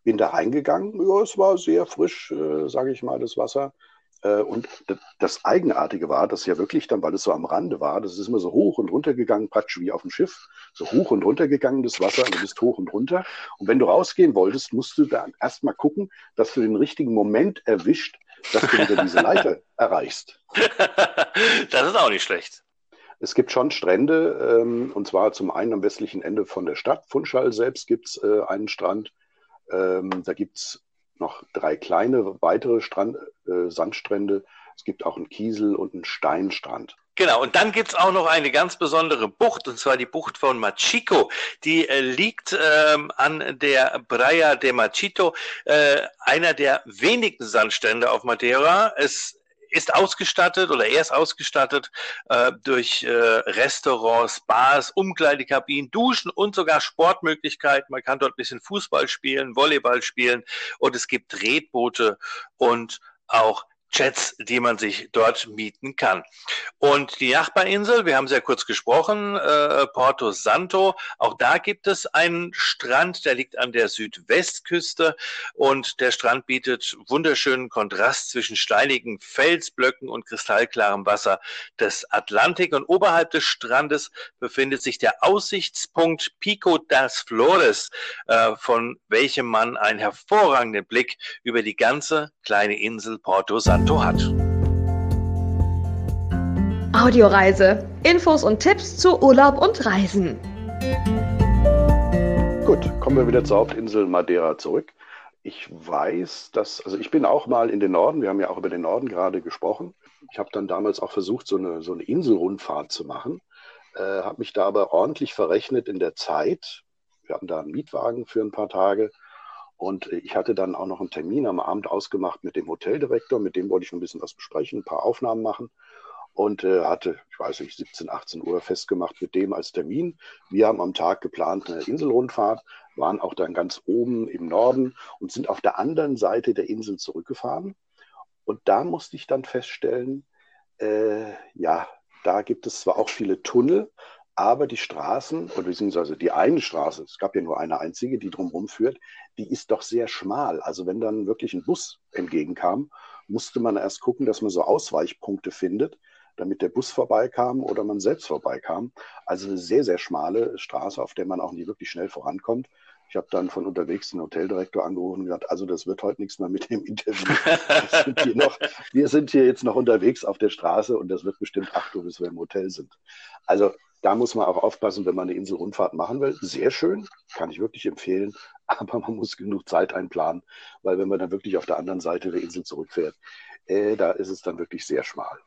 Bin da reingegangen, ja, es war sehr frisch, äh, sage ich mal, das Wasser. Äh, und das Eigenartige war, dass ja wirklich dann, weil es so am Rande war, das ist immer so hoch und runter gegangen, praktisch wie auf dem Schiff, so hoch und runter gegangen das Wasser, und du bist hoch und runter. Und wenn du rausgehen wolltest, musst du dann erstmal gucken, dass du den richtigen Moment erwischt, dass du wieder diese Leiter erreichst. Das ist auch nicht schlecht. Es gibt schon Strände, ähm, und zwar zum einen am westlichen Ende von der Stadt. Funchal selbst gibt es äh, einen Strand. Ähm, da gibt es noch drei kleine weitere Strand, äh, Sandstrände. Es gibt auch einen Kiesel- und einen Steinstrand. Genau, und dann gibt's auch noch eine ganz besondere Bucht, und zwar die Bucht von Machico. Die äh, liegt ähm, an der Praia de Machito, äh, einer der wenigen Sandstrände auf Madeira. Es ist ausgestattet oder er ist ausgestattet äh, durch äh, Restaurants, Bars, Umkleidekabinen, Duschen und sogar Sportmöglichkeiten. Man kann dort ein bisschen Fußball spielen, Volleyball spielen und es gibt Tretboote und auch Jets, die man sich dort mieten kann. Und die Nachbarinsel, wir haben sehr kurz gesprochen, äh, Porto Santo, auch da gibt es einen Strand, der liegt an der Südwestküste und der Strand bietet wunderschönen Kontrast zwischen steinigen Felsblöcken und kristallklarem Wasser des Atlantik. Und oberhalb des Strandes befindet sich der Aussichtspunkt Pico das Flores, äh, von welchem man einen hervorragenden Blick über die ganze kleine Insel Porto Santo Santo hat. Audioreise. Infos und Tipps zu Urlaub und Reisen. Gut, kommen wir wieder zur Hauptinsel Madeira zurück. Ich weiß, dass, also ich bin auch mal in den Norden, wir haben ja auch über den Norden gerade gesprochen. Ich habe dann damals auch versucht, so eine, so eine Inselrundfahrt zu machen, äh, habe mich da aber ordentlich verrechnet in der Zeit. Wir hatten da einen Mietwagen für ein paar Tage und ich hatte dann auch noch einen Termin am Abend ausgemacht mit dem Hoteldirektor, mit dem wollte ich ein bisschen was besprechen, ein paar Aufnahmen machen und äh, hatte, ich weiß nicht, 17, 18 Uhr festgemacht mit dem als Termin. Wir haben am Tag geplant eine Inselrundfahrt, waren auch dann ganz oben im Norden und sind auf der anderen Seite der Insel zurückgefahren. Und da musste ich dann feststellen, äh, ja, da gibt es zwar auch viele Tunnel, aber die Straßen, oder beziehungsweise die eine Straße, es gab ja nur eine einzige, die drumherum führt, die ist doch sehr schmal. Also wenn dann wirklich ein Bus entgegenkam, musste man erst gucken, dass man so Ausweichpunkte findet, damit der Bus vorbeikam oder man selbst vorbeikam. Also eine sehr, sehr schmale Straße, auf der man auch nicht wirklich schnell vorankommt. Ich habe dann von unterwegs den Hoteldirektor angerufen und gesagt, also das wird heute nichts mehr mit dem Interview. Wir sind hier, noch, wir sind hier jetzt noch unterwegs auf der Straße und das wird bestimmt acht Uhr, bis wir im Hotel sind. Also da muss man auch aufpassen, wenn man eine Inselrundfahrt machen will. Sehr schön, kann ich wirklich empfehlen, aber man muss genug Zeit einplanen, weil wenn man dann wirklich auf der anderen Seite der Insel zurückfährt, äh, da ist es dann wirklich sehr schmal.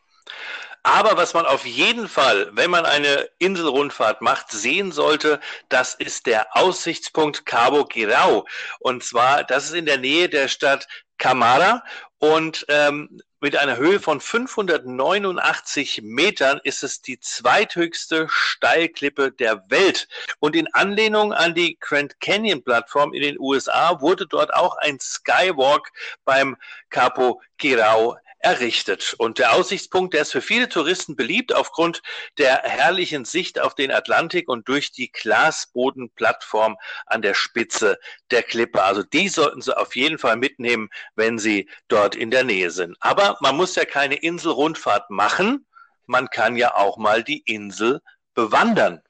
Aber was man auf jeden Fall, wenn man eine Inselrundfahrt macht, sehen sollte, das ist der Aussichtspunkt Cabo Girau. Und zwar, das ist in der Nähe der Stadt Camara und ähm, mit einer Höhe von 589 Metern ist es die zweithöchste Steilklippe der Welt. Und in Anlehnung an die Grand Canyon Plattform in den USA wurde dort auch ein Skywalk beim Capo Girau errichtet. Und der Aussichtspunkt, der ist für viele Touristen beliebt aufgrund der herrlichen Sicht auf den Atlantik und durch die Glasbodenplattform an der Spitze der Klippe. Also die sollten Sie auf jeden Fall mitnehmen, wenn Sie dort in der Nähe sind. Aber man muss ja keine Inselrundfahrt machen. Man kann ja auch mal die Insel bewandern.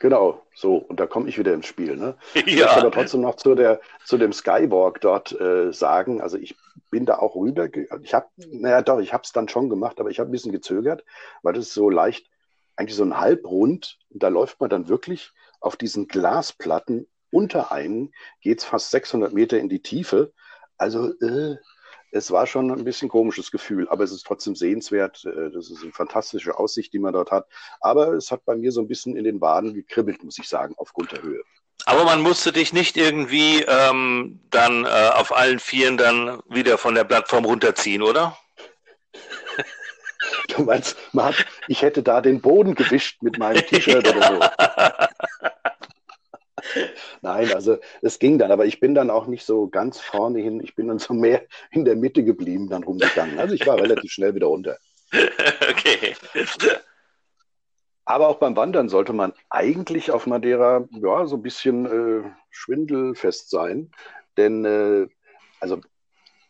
Genau, so, und da komme ich wieder ins Spiel. Ne? Ja. Ich möchte aber trotzdem noch zu, der, zu dem Skywalk dort äh, sagen, also ich bin da auch rüber, ich habe, naja doch, ich habe es dann schon gemacht, aber ich habe ein bisschen gezögert, weil das ist so leicht, eigentlich so ein Halbrund, und da läuft man dann wirklich auf diesen Glasplatten unter einen, geht es fast 600 Meter in die Tiefe, also äh, es war schon ein bisschen komisches Gefühl, aber es ist trotzdem sehenswert. Äh, das ist eine fantastische Aussicht, die man dort hat. Aber es hat bei mir so ein bisschen in den Waden gekribbelt, muss ich sagen, aufgrund der Höhe. Aber man musste dich nicht irgendwie ähm, dann äh, auf allen Vieren dann wieder von der Plattform runterziehen, oder? Du meinst, man hat, ich hätte da den Boden gewischt mit meinem T-Shirt oder so. Nein, also es ging dann, aber ich bin dann auch nicht so ganz vorne hin. Ich bin dann so mehr in der Mitte geblieben, dann rumgegangen. Also ich war relativ schnell wieder runter. Okay. Aber auch beim Wandern sollte man eigentlich auf Madeira ja, so ein bisschen äh, schwindelfest sein. Denn äh, also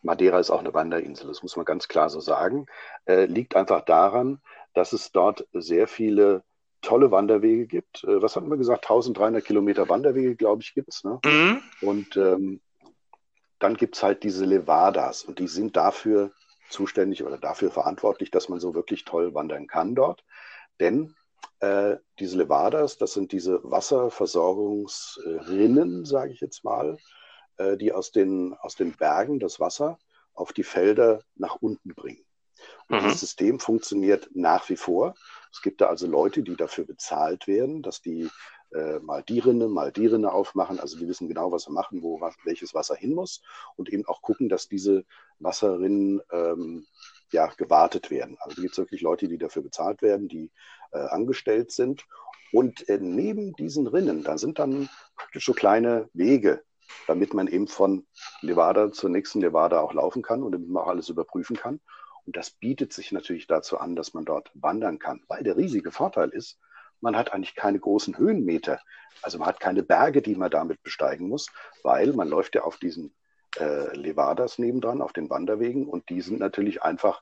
Madeira ist auch eine Wanderinsel, das muss man ganz klar so sagen. Äh, liegt einfach daran, dass es dort sehr viele tolle Wanderwege gibt. Äh, was hatten wir gesagt? 1300 Kilometer Wanderwege, glaube ich, gibt es. Ne? Mhm. Und ähm, dann gibt es halt diese Levadas und die sind dafür zuständig oder dafür verantwortlich, dass man so wirklich toll wandern kann dort. Denn äh, diese Levadas, das sind diese Wasserversorgungsrinnen, sage ich jetzt mal, äh, die aus den, aus den Bergen das Wasser auf die Felder nach unten bringen. Und mhm. das System funktioniert nach wie vor. Es gibt da also Leute, die dafür bezahlt werden, dass die äh, mal die Rinne, mal die Rinne aufmachen. Also die wissen genau, was sie machen, wo welches Wasser hin muss und eben auch gucken, dass diese Wasserrinnen ähm, ja, gewartet werden. Also gibt es wirklich Leute, die dafür bezahlt werden, die äh, angestellt sind. Und äh, neben diesen Rinnen, da sind dann praktisch so kleine Wege, damit man eben von Levada zur nächsten Levada auch laufen kann und damit man auch alles überprüfen kann. Und das bietet sich natürlich dazu an, dass man dort wandern kann, weil der riesige Vorteil ist, man hat eigentlich keine großen Höhenmeter. Also man hat keine Berge, die man damit besteigen muss, weil man läuft ja auf diesen äh, Levadas nebendran, auf den Wanderwegen und die sind natürlich einfach,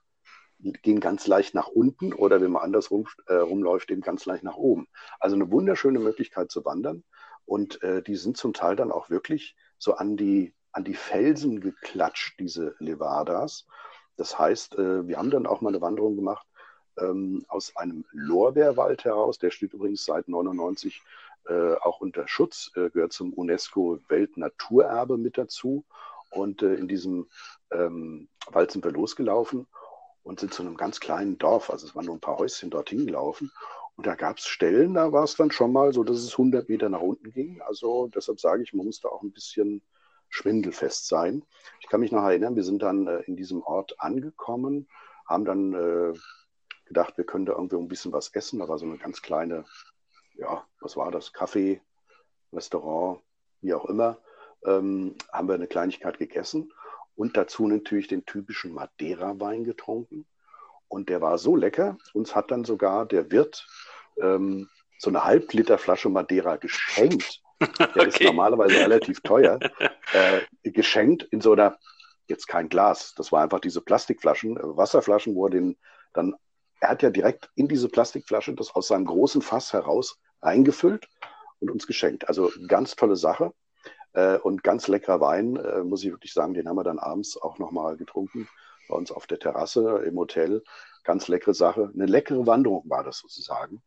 gehen ganz leicht nach unten oder wenn man andersrum äh, rumläuft, eben ganz leicht nach oben. Also eine wunderschöne Möglichkeit zu wandern und äh, die sind zum Teil dann auch wirklich so an die, an die Felsen geklatscht, diese Levadas. Das heißt, äh, wir haben dann auch mal eine Wanderung gemacht ähm, aus einem Lorbeerwald heraus. Der steht übrigens seit 99 äh, auch unter Schutz, äh, gehört zum UNESCO-Weltnaturerbe mit dazu. Und in diesem ähm, Wald sind wir losgelaufen und sind zu einem ganz kleinen Dorf, also es waren nur ein paar Häuschen dorthin gelaufen. Und da gab es Stellen, da war es dann schon mal so, dass es 100 Meter nach unten ging. Also deshalb sage ich, man muss da auch ein bisschen schwindelfest sein. Ich kann mich noch erinnern, wir sind dann äh, in diesem Ort angekommen, haben dann äh, gedacht, wir können da irgendwie ein bisschen was essen. Da war so eine ganz kleine, ja, was war das? Kaffee, Restaurant, wie auch immer. Ähm, haben wir eine Kleinigkeit gegessen und dazu natürlich den typischen Madeira-Wein getrunken. Und der war so lecker, uns hat dann sogar der Wirt ähm, so eine Halbliter Madeira geschenkt. Der okay. ist normalerweise relativ teuer. Äh, geschenkt in so einer, jetzt kein Glas, das war einfach diese Plastikflaschen, äh, Wasserflaschen, wo er den dann, er hat ja direkt in diese Plastikflasche das aus seinem großen Fass heraus reingefüllt und uns geschenkt. Also ganz tolle Sache. Äh, und ganz leckerer Wein, äh, muss ich wirklich sagen, den haben wir dann abends auch nochmal getrunken bei uns auf der Terrasse im Hotel. Ganz leckere Sache. Eine leckere Wanderung war das sozusagen.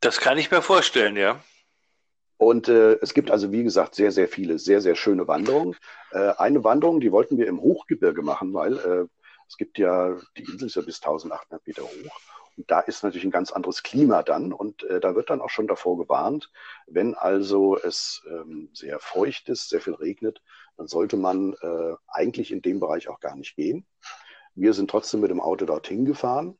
Das kann ich mir vorstellen, ja. Und äh, es gibt also, wie gesagt, sehr, sehr viele, sehr, sehr schöne Wanderungen. Äh, eine Wanderung, die wollten wir im Hochgebirge machen, weil äh, es gibt ja, die Insel ist ja bis 1800 Meter hoch. Und da ist natürlich ein ganz anderes Klima dann. Und äh, da wird dann auch schon davor gewarnt, wenn also es ähm, sehr feucht ist, sehr viel regnet, dann sollte man äh, eigentlich in dem Bereich auch gar nicht gehen. Wir sind trotzdem mit dem Auto dorthin gefahren,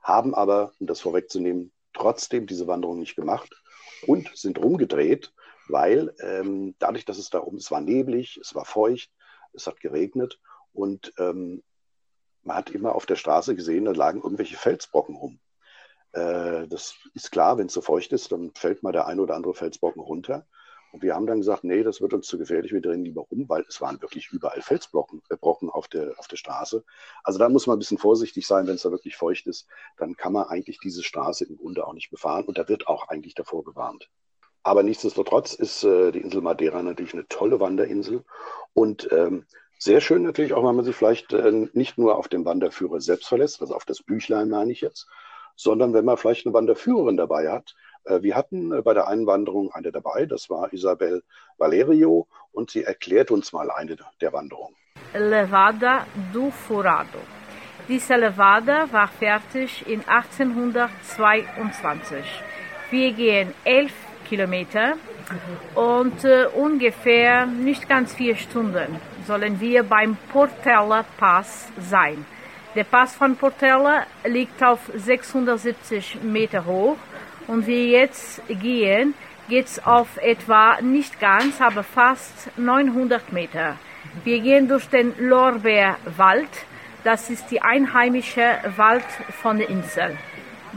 haben aber, um das vorwegzunehmen, trotzdem diese Wanderung nicht gemacht und sind rumgedreht, weil ähm, dadurch, dass es da oben, es war neblig, es war feucht, es hat geregnet und ähm, man hat immer auf der Straße gesehen, da lagen irgendwelche Felsbrocken rum. Äh, das ist klar, wenn es so feucht ist, dann fällt mal der ein oder andere Felsbrocken runter. Und wir haben dann gesagt, nee, das wird uns zu gefährlich, wir drehen lieber um, weil es waren wirklich überall Felsbrocken äh, auf, der, auf der Straße. Also da muss man ein bisschen vorsichtig sein, wenn es da wirklich feucht ist, dann kann man eigentlich diese Straße im Grunde auch nicht befahren und da wird auch eigentlich davor gewarnt. Aber nichtsdestotrotz ist äh, die Insel Madeira natürlich eine tolle Wanderinsel und ähm, sehr schön natürlich auch, wenn man sich vielleicht äh, nicht nur auf den Wanderführer selbst verlässt, also auf das Büchlein meine ich jetzt, sondern wenn man vielleicht eine Wanderführerin dabei hat, wir hatten äh, bei der Einwanderung eine dabei, das war Isabel Valerio, und sie erklärt uns mal eine der Wanderungen. Levada do Furado. Diese Levada war fertig in 1822. Wir gehen elf Kilometer und äh, ungefähr nicht ganz vier Stunden sollen wir beim Portella Pass sein. Der Pass von Portella liegt auf 670 Meter hoch und wir jetzt gehen, geht es auf etwa nicht ganz, aber fast 900 Meter. Wir gehen durch den Lorbeerwald. Das ist die einheimische Wald von der Insel.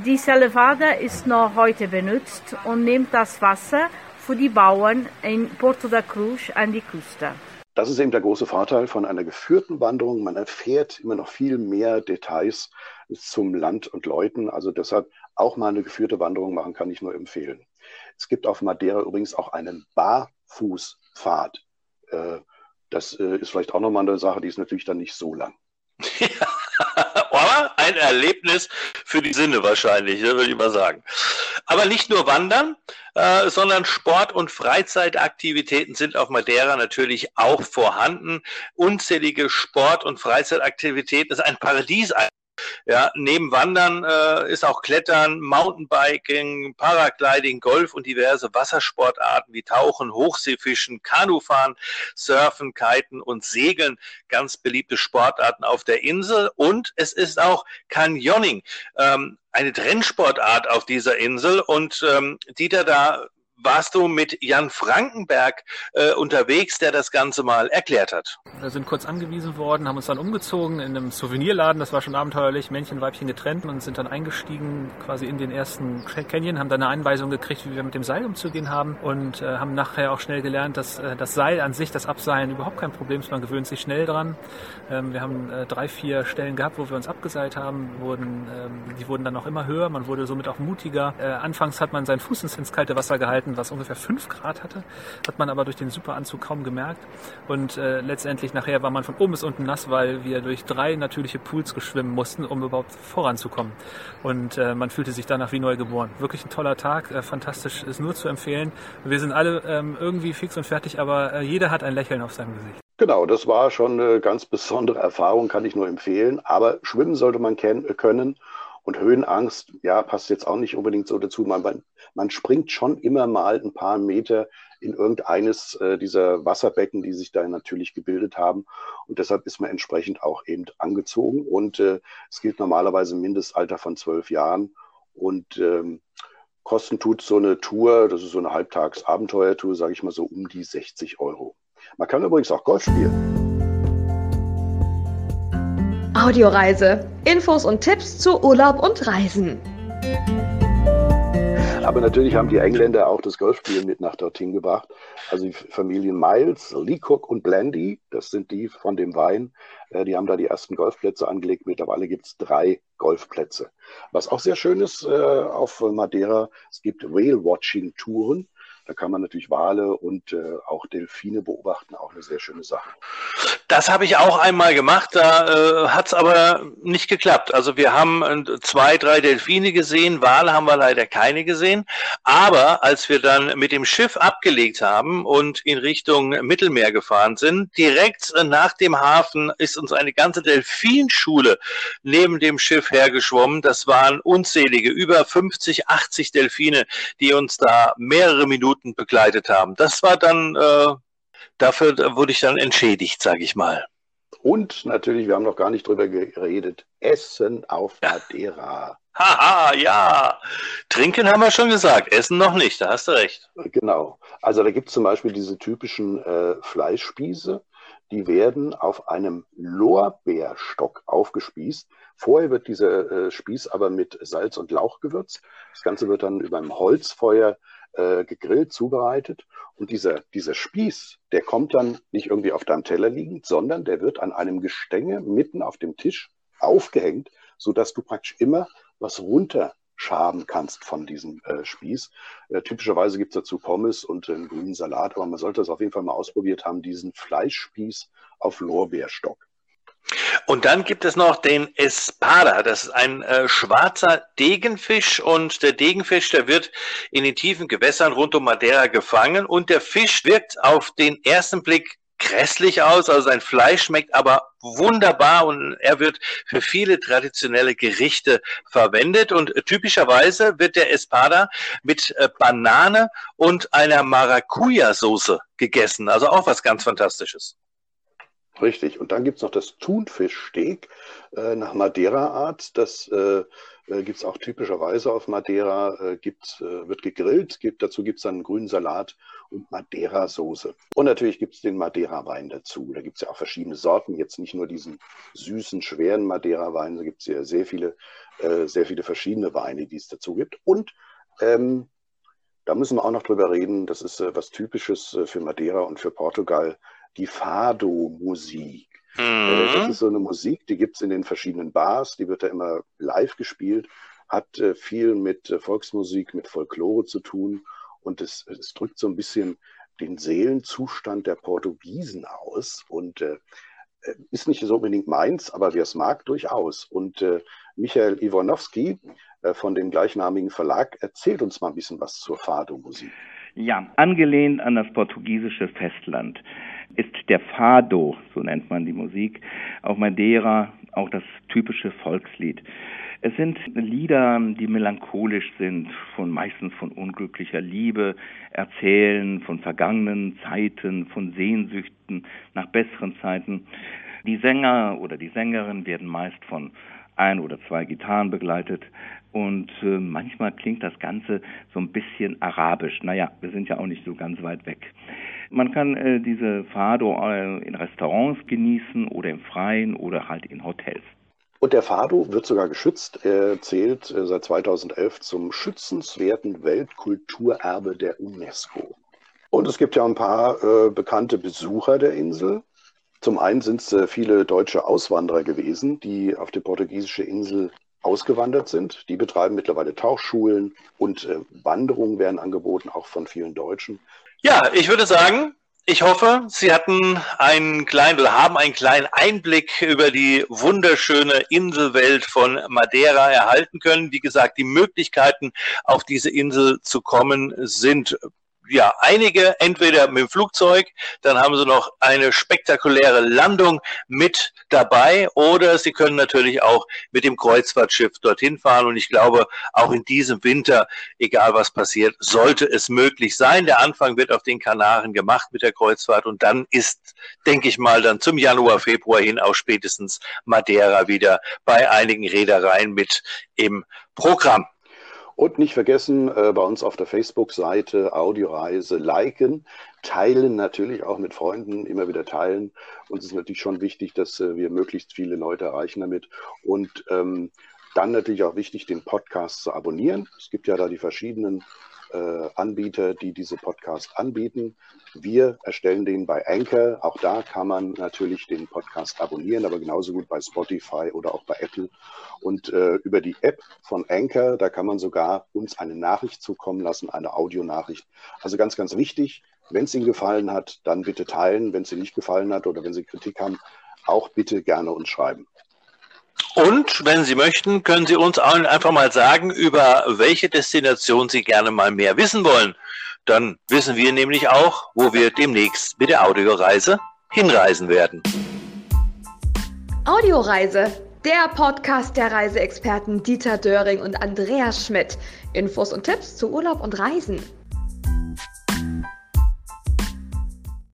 Diese Levada ist noch heute benutzt und nimmt das Wasser für die Bauern in Porto da Cruz an die Küste. Das ist eben der große Vorteil von einer geführten Wanderung. Man erfährt immer noch viel mehr Details zum Land und Leuten. Also deshalb auch mal eine geführte Wanderung machen, kann ich nur empfehlen. Es gibt auf Madeira übrigens auch einen Barfußpfad. Äh, das äh, ist vielleicht auch nochmal eine Sache, die ist natürlich dann nicht so lang. Aber ein Erlebnis für die Sinne wahrscheinlich, ne, würde ich mal sagen. Aber nicht nur Wandern, äh, sondern Sport- und Freizeitaktivitäten sind auf Madeira natürlich auch vorhanden. Unzählige Sport- und Freizeitaktivitäten. Ist ein Paradies ja, neben Wandern äh, ist auch Klettern, Mountainbiking, Paragliding, Golf und diverse Wassersportarten wie Tauchen, Hochseefischen, Kanufahren, Surfen, Kiten und Segeln ganz beliebte Sportarten auf der Insel. Und es ist auch Canyoning, ähm, eine Trennsportart auf dieser Insel. Und ähm, Dieter, da warst du mit Jan Frankenberg äh, unterwegs, der das Ganze mal erklärt hat. Wir sind kurz angewiesen worden, haben uns dann umgezogen in einem Souvenirladen, das war schon abenteuerlich, Männchen, Weibchen getrennt und sind dann eingestiegen quasi in den ersten Canyon, haben dann eine Einweisung gekriegt, wie wir mit dem Seil umzugehen haben und äh, haben nachher auch schnell gelernt, dass äh, das Seil an sich, das Abseilen überhaupt kein Problem ist, man gewöhnt sich schnell dran. Ähm, wir haben äh, drei, vier Stellen gehabt, wo wir uns abgeseilt haben, wurden, ähm, die wurden dann auch immer höher, man wurde somit auch mutiger. Äh, anfangs hat man seinen Fuß ins kalte Wasser gehalten, hatten, was ungefähr 5 Grad hatte. Hat man aber durch den Superanzug kaum gemerkt. Und äh, letztendlich nachher war man von oben bis unten nass, weil wir durch drei natürliche Pools geschwimmen mussten, um überhaupt voranzukommen. Und äh, man fühlte sich danach wie neu geboren. Wirklich ein toller Tag, äh, fantastisch, ist nur zu empfehlen. Wir sind alle ähm, irgendwie fix und fertig, aber äh, jeder hat ein Lächeln auf seinem Gesicht. Genau, das war schon eine ganz besondere Erfahrung, kann ich nur empfehlen. Aber schwimmen sollte man können. Und Höhenangst, ja, passt jetzt auch nicht unbedingt so dazu. Man, man springt schon immer mal ein paar Meter in irgendeines äh, dieser Wasserbecken, die sich da natürlich gebildet haben. Und deshalb ist man entsprechend auch eben angezogen. Und äh, es gilt normalerweise ein Mindestalter von zwölf Jahren. Und ähm, kosten tut so eine Tour, das ist so eine Halbtags-Abenteuertour, sage ich mal so um die 60 Euro. Man kann übrigens auch Golf spielen. Audioreise. Infos und Tipps zu Urlaub und Reisen. Aber natürlich haben die Engländer auch das Golfspielen mit nach dorthin gebracht. Also die Familien Miles, Leacock und Blandy, das sind die von dem Wein, äh, die haben da die ersten Golfplätze angelegt. Mittlerweile gibt es drei Golfplätze. Was auch sehr schön ist äh, auf Madeira, es gibt Whale-Watching-Touren. Da kann man natürlich Wale und äh, auch Delfine beobachten, auch eine sehr schöne Sache. Das habe ich auch einmal gemacht, da äh, hat es aber nicht geklappt. Also wir haben äh, zwei, drei Delfine gesehen, Wale haben wir leider keine gesehen. Aber als wir dann mit dem Schiff abgelegt haben und in Richtung Mittelmeer gefahren sind, direkt äh, nach dem Hafen ist uns eine ganze Delfinschule neben dem Schiff hergeschwommen. Das waren unzählige, über 50, 80 Delfine, die uns da mehrere Minuten Minuten begleitet haben. Das war dann, äh, dafür wurde ich dann entschädigt, sage ich mal. Und natürlich, wir haben noch gar nicht drüber geredet, Essen auf Madeira. Haha, ja. Trinken haben wir schon gesagt, Essen noch nicht, da hast du recht. Genau. Also da gibt es zum Beispiel diese typischen äh, Fleischspieße, die werden auf einem Lorbeerstock aufgespießt. Vorher wird dieser äh, Spieß aber mit Salz und Lauch gewürzt. Das Ganze wird dann über einem Holzfeuer äh, gegrillt, zubereitet. Und dieser, dieser Spieß, der kommt dann nicht irgendwie auf deinem Teller liegend, sondern der wird an einem Gestänge mitten auf dem Tisch aufgehängt, sodass du praktisch immer was runterschaben kannst von diesem äh, Spieß. Äh, typischerweise gibt es dazu Pommes und einen grünen Salat, aber man sollte das auf jeden Fall mal ausprobiert haben, diesen Fleischspieß auf Lorbeerstock. Und dann gibt es noch den Espada. Das ist ein äh, schwarzer Degenfisch und der Degenfisch, der wird in den tiefen Gewässern rund um Madeira gefangen und der Fisch wirkt auf den ersten Blick grässlich aus, also sein Fleisch schmeckt aber wunderbar und er wird für viele traditionelle Gerichte verwendet und typischerweise wird der Espada mit äh, Banane und einer Maracuja-Soße gegessen, also auch was ganz Fantastisches. Richtig. Und dann gibt es noch das Thunfischsteak äh, nach Madeira-Art. Das äh, äh, gibt es auch typischerweise auf Madeira, äh, gibt, äh, wird gegrillt. Gibt, dazu gibt es dann einen grünen Salat und Madeira-Soße. Und natürlich gibt es den Madeira-Wein dazu. Da gibt es ja auch verschiedene Sorten, jetzt nicht nur diesen süßen, schweren Madeira-Wein, da gibt es ja sehr viele, äh, sehr viele verschiedene Weine, die es dazu gibt. Und ähm, da müssen wir auch noch drüber reden, das ist äh, was Typisches für Madeira und für Portugal die Fado-Musik. Äh, mhm. Das ist so eine Musik, die gibt es in den verschiedenen Bars, die wird da immer live gespielt, hat äh, viel mit äh, Volksmusik, mit Folklore zu tun und es, es, drückt so ein bisschen den Seelenzustand der Portugiesen aus und äh, ist nicht so unbedingt meins, aber wer es mag, durchaus. Und äh, Michael Iwanowski äh, von dem gleichnamigen Verlag erzählt uns mal ein bisschen was zur Fado-Musik. Ja, angelehnt an das portugiesische Festland ist der Fado, so nennt man die Musik, auf Madeira auch das typische Volkslied. Es sind Lieder, die melancholisch sind, von meistens von unglücklicher Liebe, erzählen von vergangenen Zeiten, von Sehnsüchten nach besseren Zeiten. Die Sänger oder die Sängerin werden meist von ein oder zwei Gitarren begleitet und äh, manchmal klingt das Ganze so ein bisschen arabisch. Naja, wir sind ja auch nicht so ganz weit weg. Man kann äh, diese Fado äh, in Restaurants genießen oder im Freien oder halt in Hotels. Und der Fado wird sogar geschützt. Er zählt äh, seit 2011 zum schützenswerten Weltkulturerbe der UNESCO. Und es gibt ja ein paar äh, bekannte Besucher der Insel. Zum einen sind es äh, viele deutsche Auswanderer gewesen, die auf die portugiesische Insel ausgewandert sind. Die betreiben mittlerweile Tauchschulen und äh, Wanderungen werden angeboten, auch von vielen Deutschen. Ja, ich würde sagen, ich hoffe, Sie hatten einen kleinen oder haben einen kleinen Einblick über die wunderschöne Inselwelt von Madeira erhalten können. Wie gesagt, die Möglichkeiten, auf diese Insel zu kommen, sind ja, einige entweder mit dem Flugzeug, dann haben sie noch eine spektakuläre Landung mit dabei oder sie können natürlich auch mit dem Kreuzfahrtschiff dorthin fahren und ich glaube, auch in diesem Winter, egal was passiert, sollte es möglich sein. Der Anfang wird auf den Kanaren gemacht mit der Kreuzfahrt und dann ist, denke ich mal, dann zum Januar, Februar hin auch spätestens Madeira wieder bei einigen Reedereien mit im Programm. Und nicht vergessen, äh, bei uns auf der Facebook-Seite Audioreise liken, teilen natürlich auch mit Freunden, immer wieder teilen. Uns ist natürlich schon wichtig, dass äh, wir möglichst viele Leute erreichen damit. Und ähm, dann natürlich auch wichtig, den Podcast zu abonnieren. Es gibt ja da die verschiedenen äh, Anbieter, die diese Podcast anbieten. Wir erstellen den bei Anchor. Auch da kann man natürlich den Podcast abonnieren, aber genauso gut bei Spotify oder auch bei Apple. Und äh, über die App von Anchor, da kann man sogar uns eine Nachricht zukommen lassen, eine Audionachricht. Also ganz, ganz wichtig. Wenn es Ihnen gefallen hat, dann bitte teilen. Wenn es Ihnen nicht gefallen hat oder wenn Sie Kritik haben, auch bitte gerne uns schreiben. Und wenn Sie möchten, können Sie uns einfach mal sagen, über welche Destination Sie gerne mal mehr wissen wollen. Dann wissen wir nämlich auch, wo wir demnächst mit der Audioreise hinreisen werden. Audioreise, der Podcast der Reiseexperten Dieter Döring und Andreas Schmidt. Infos und Tipps zu Urlaub und Reisen.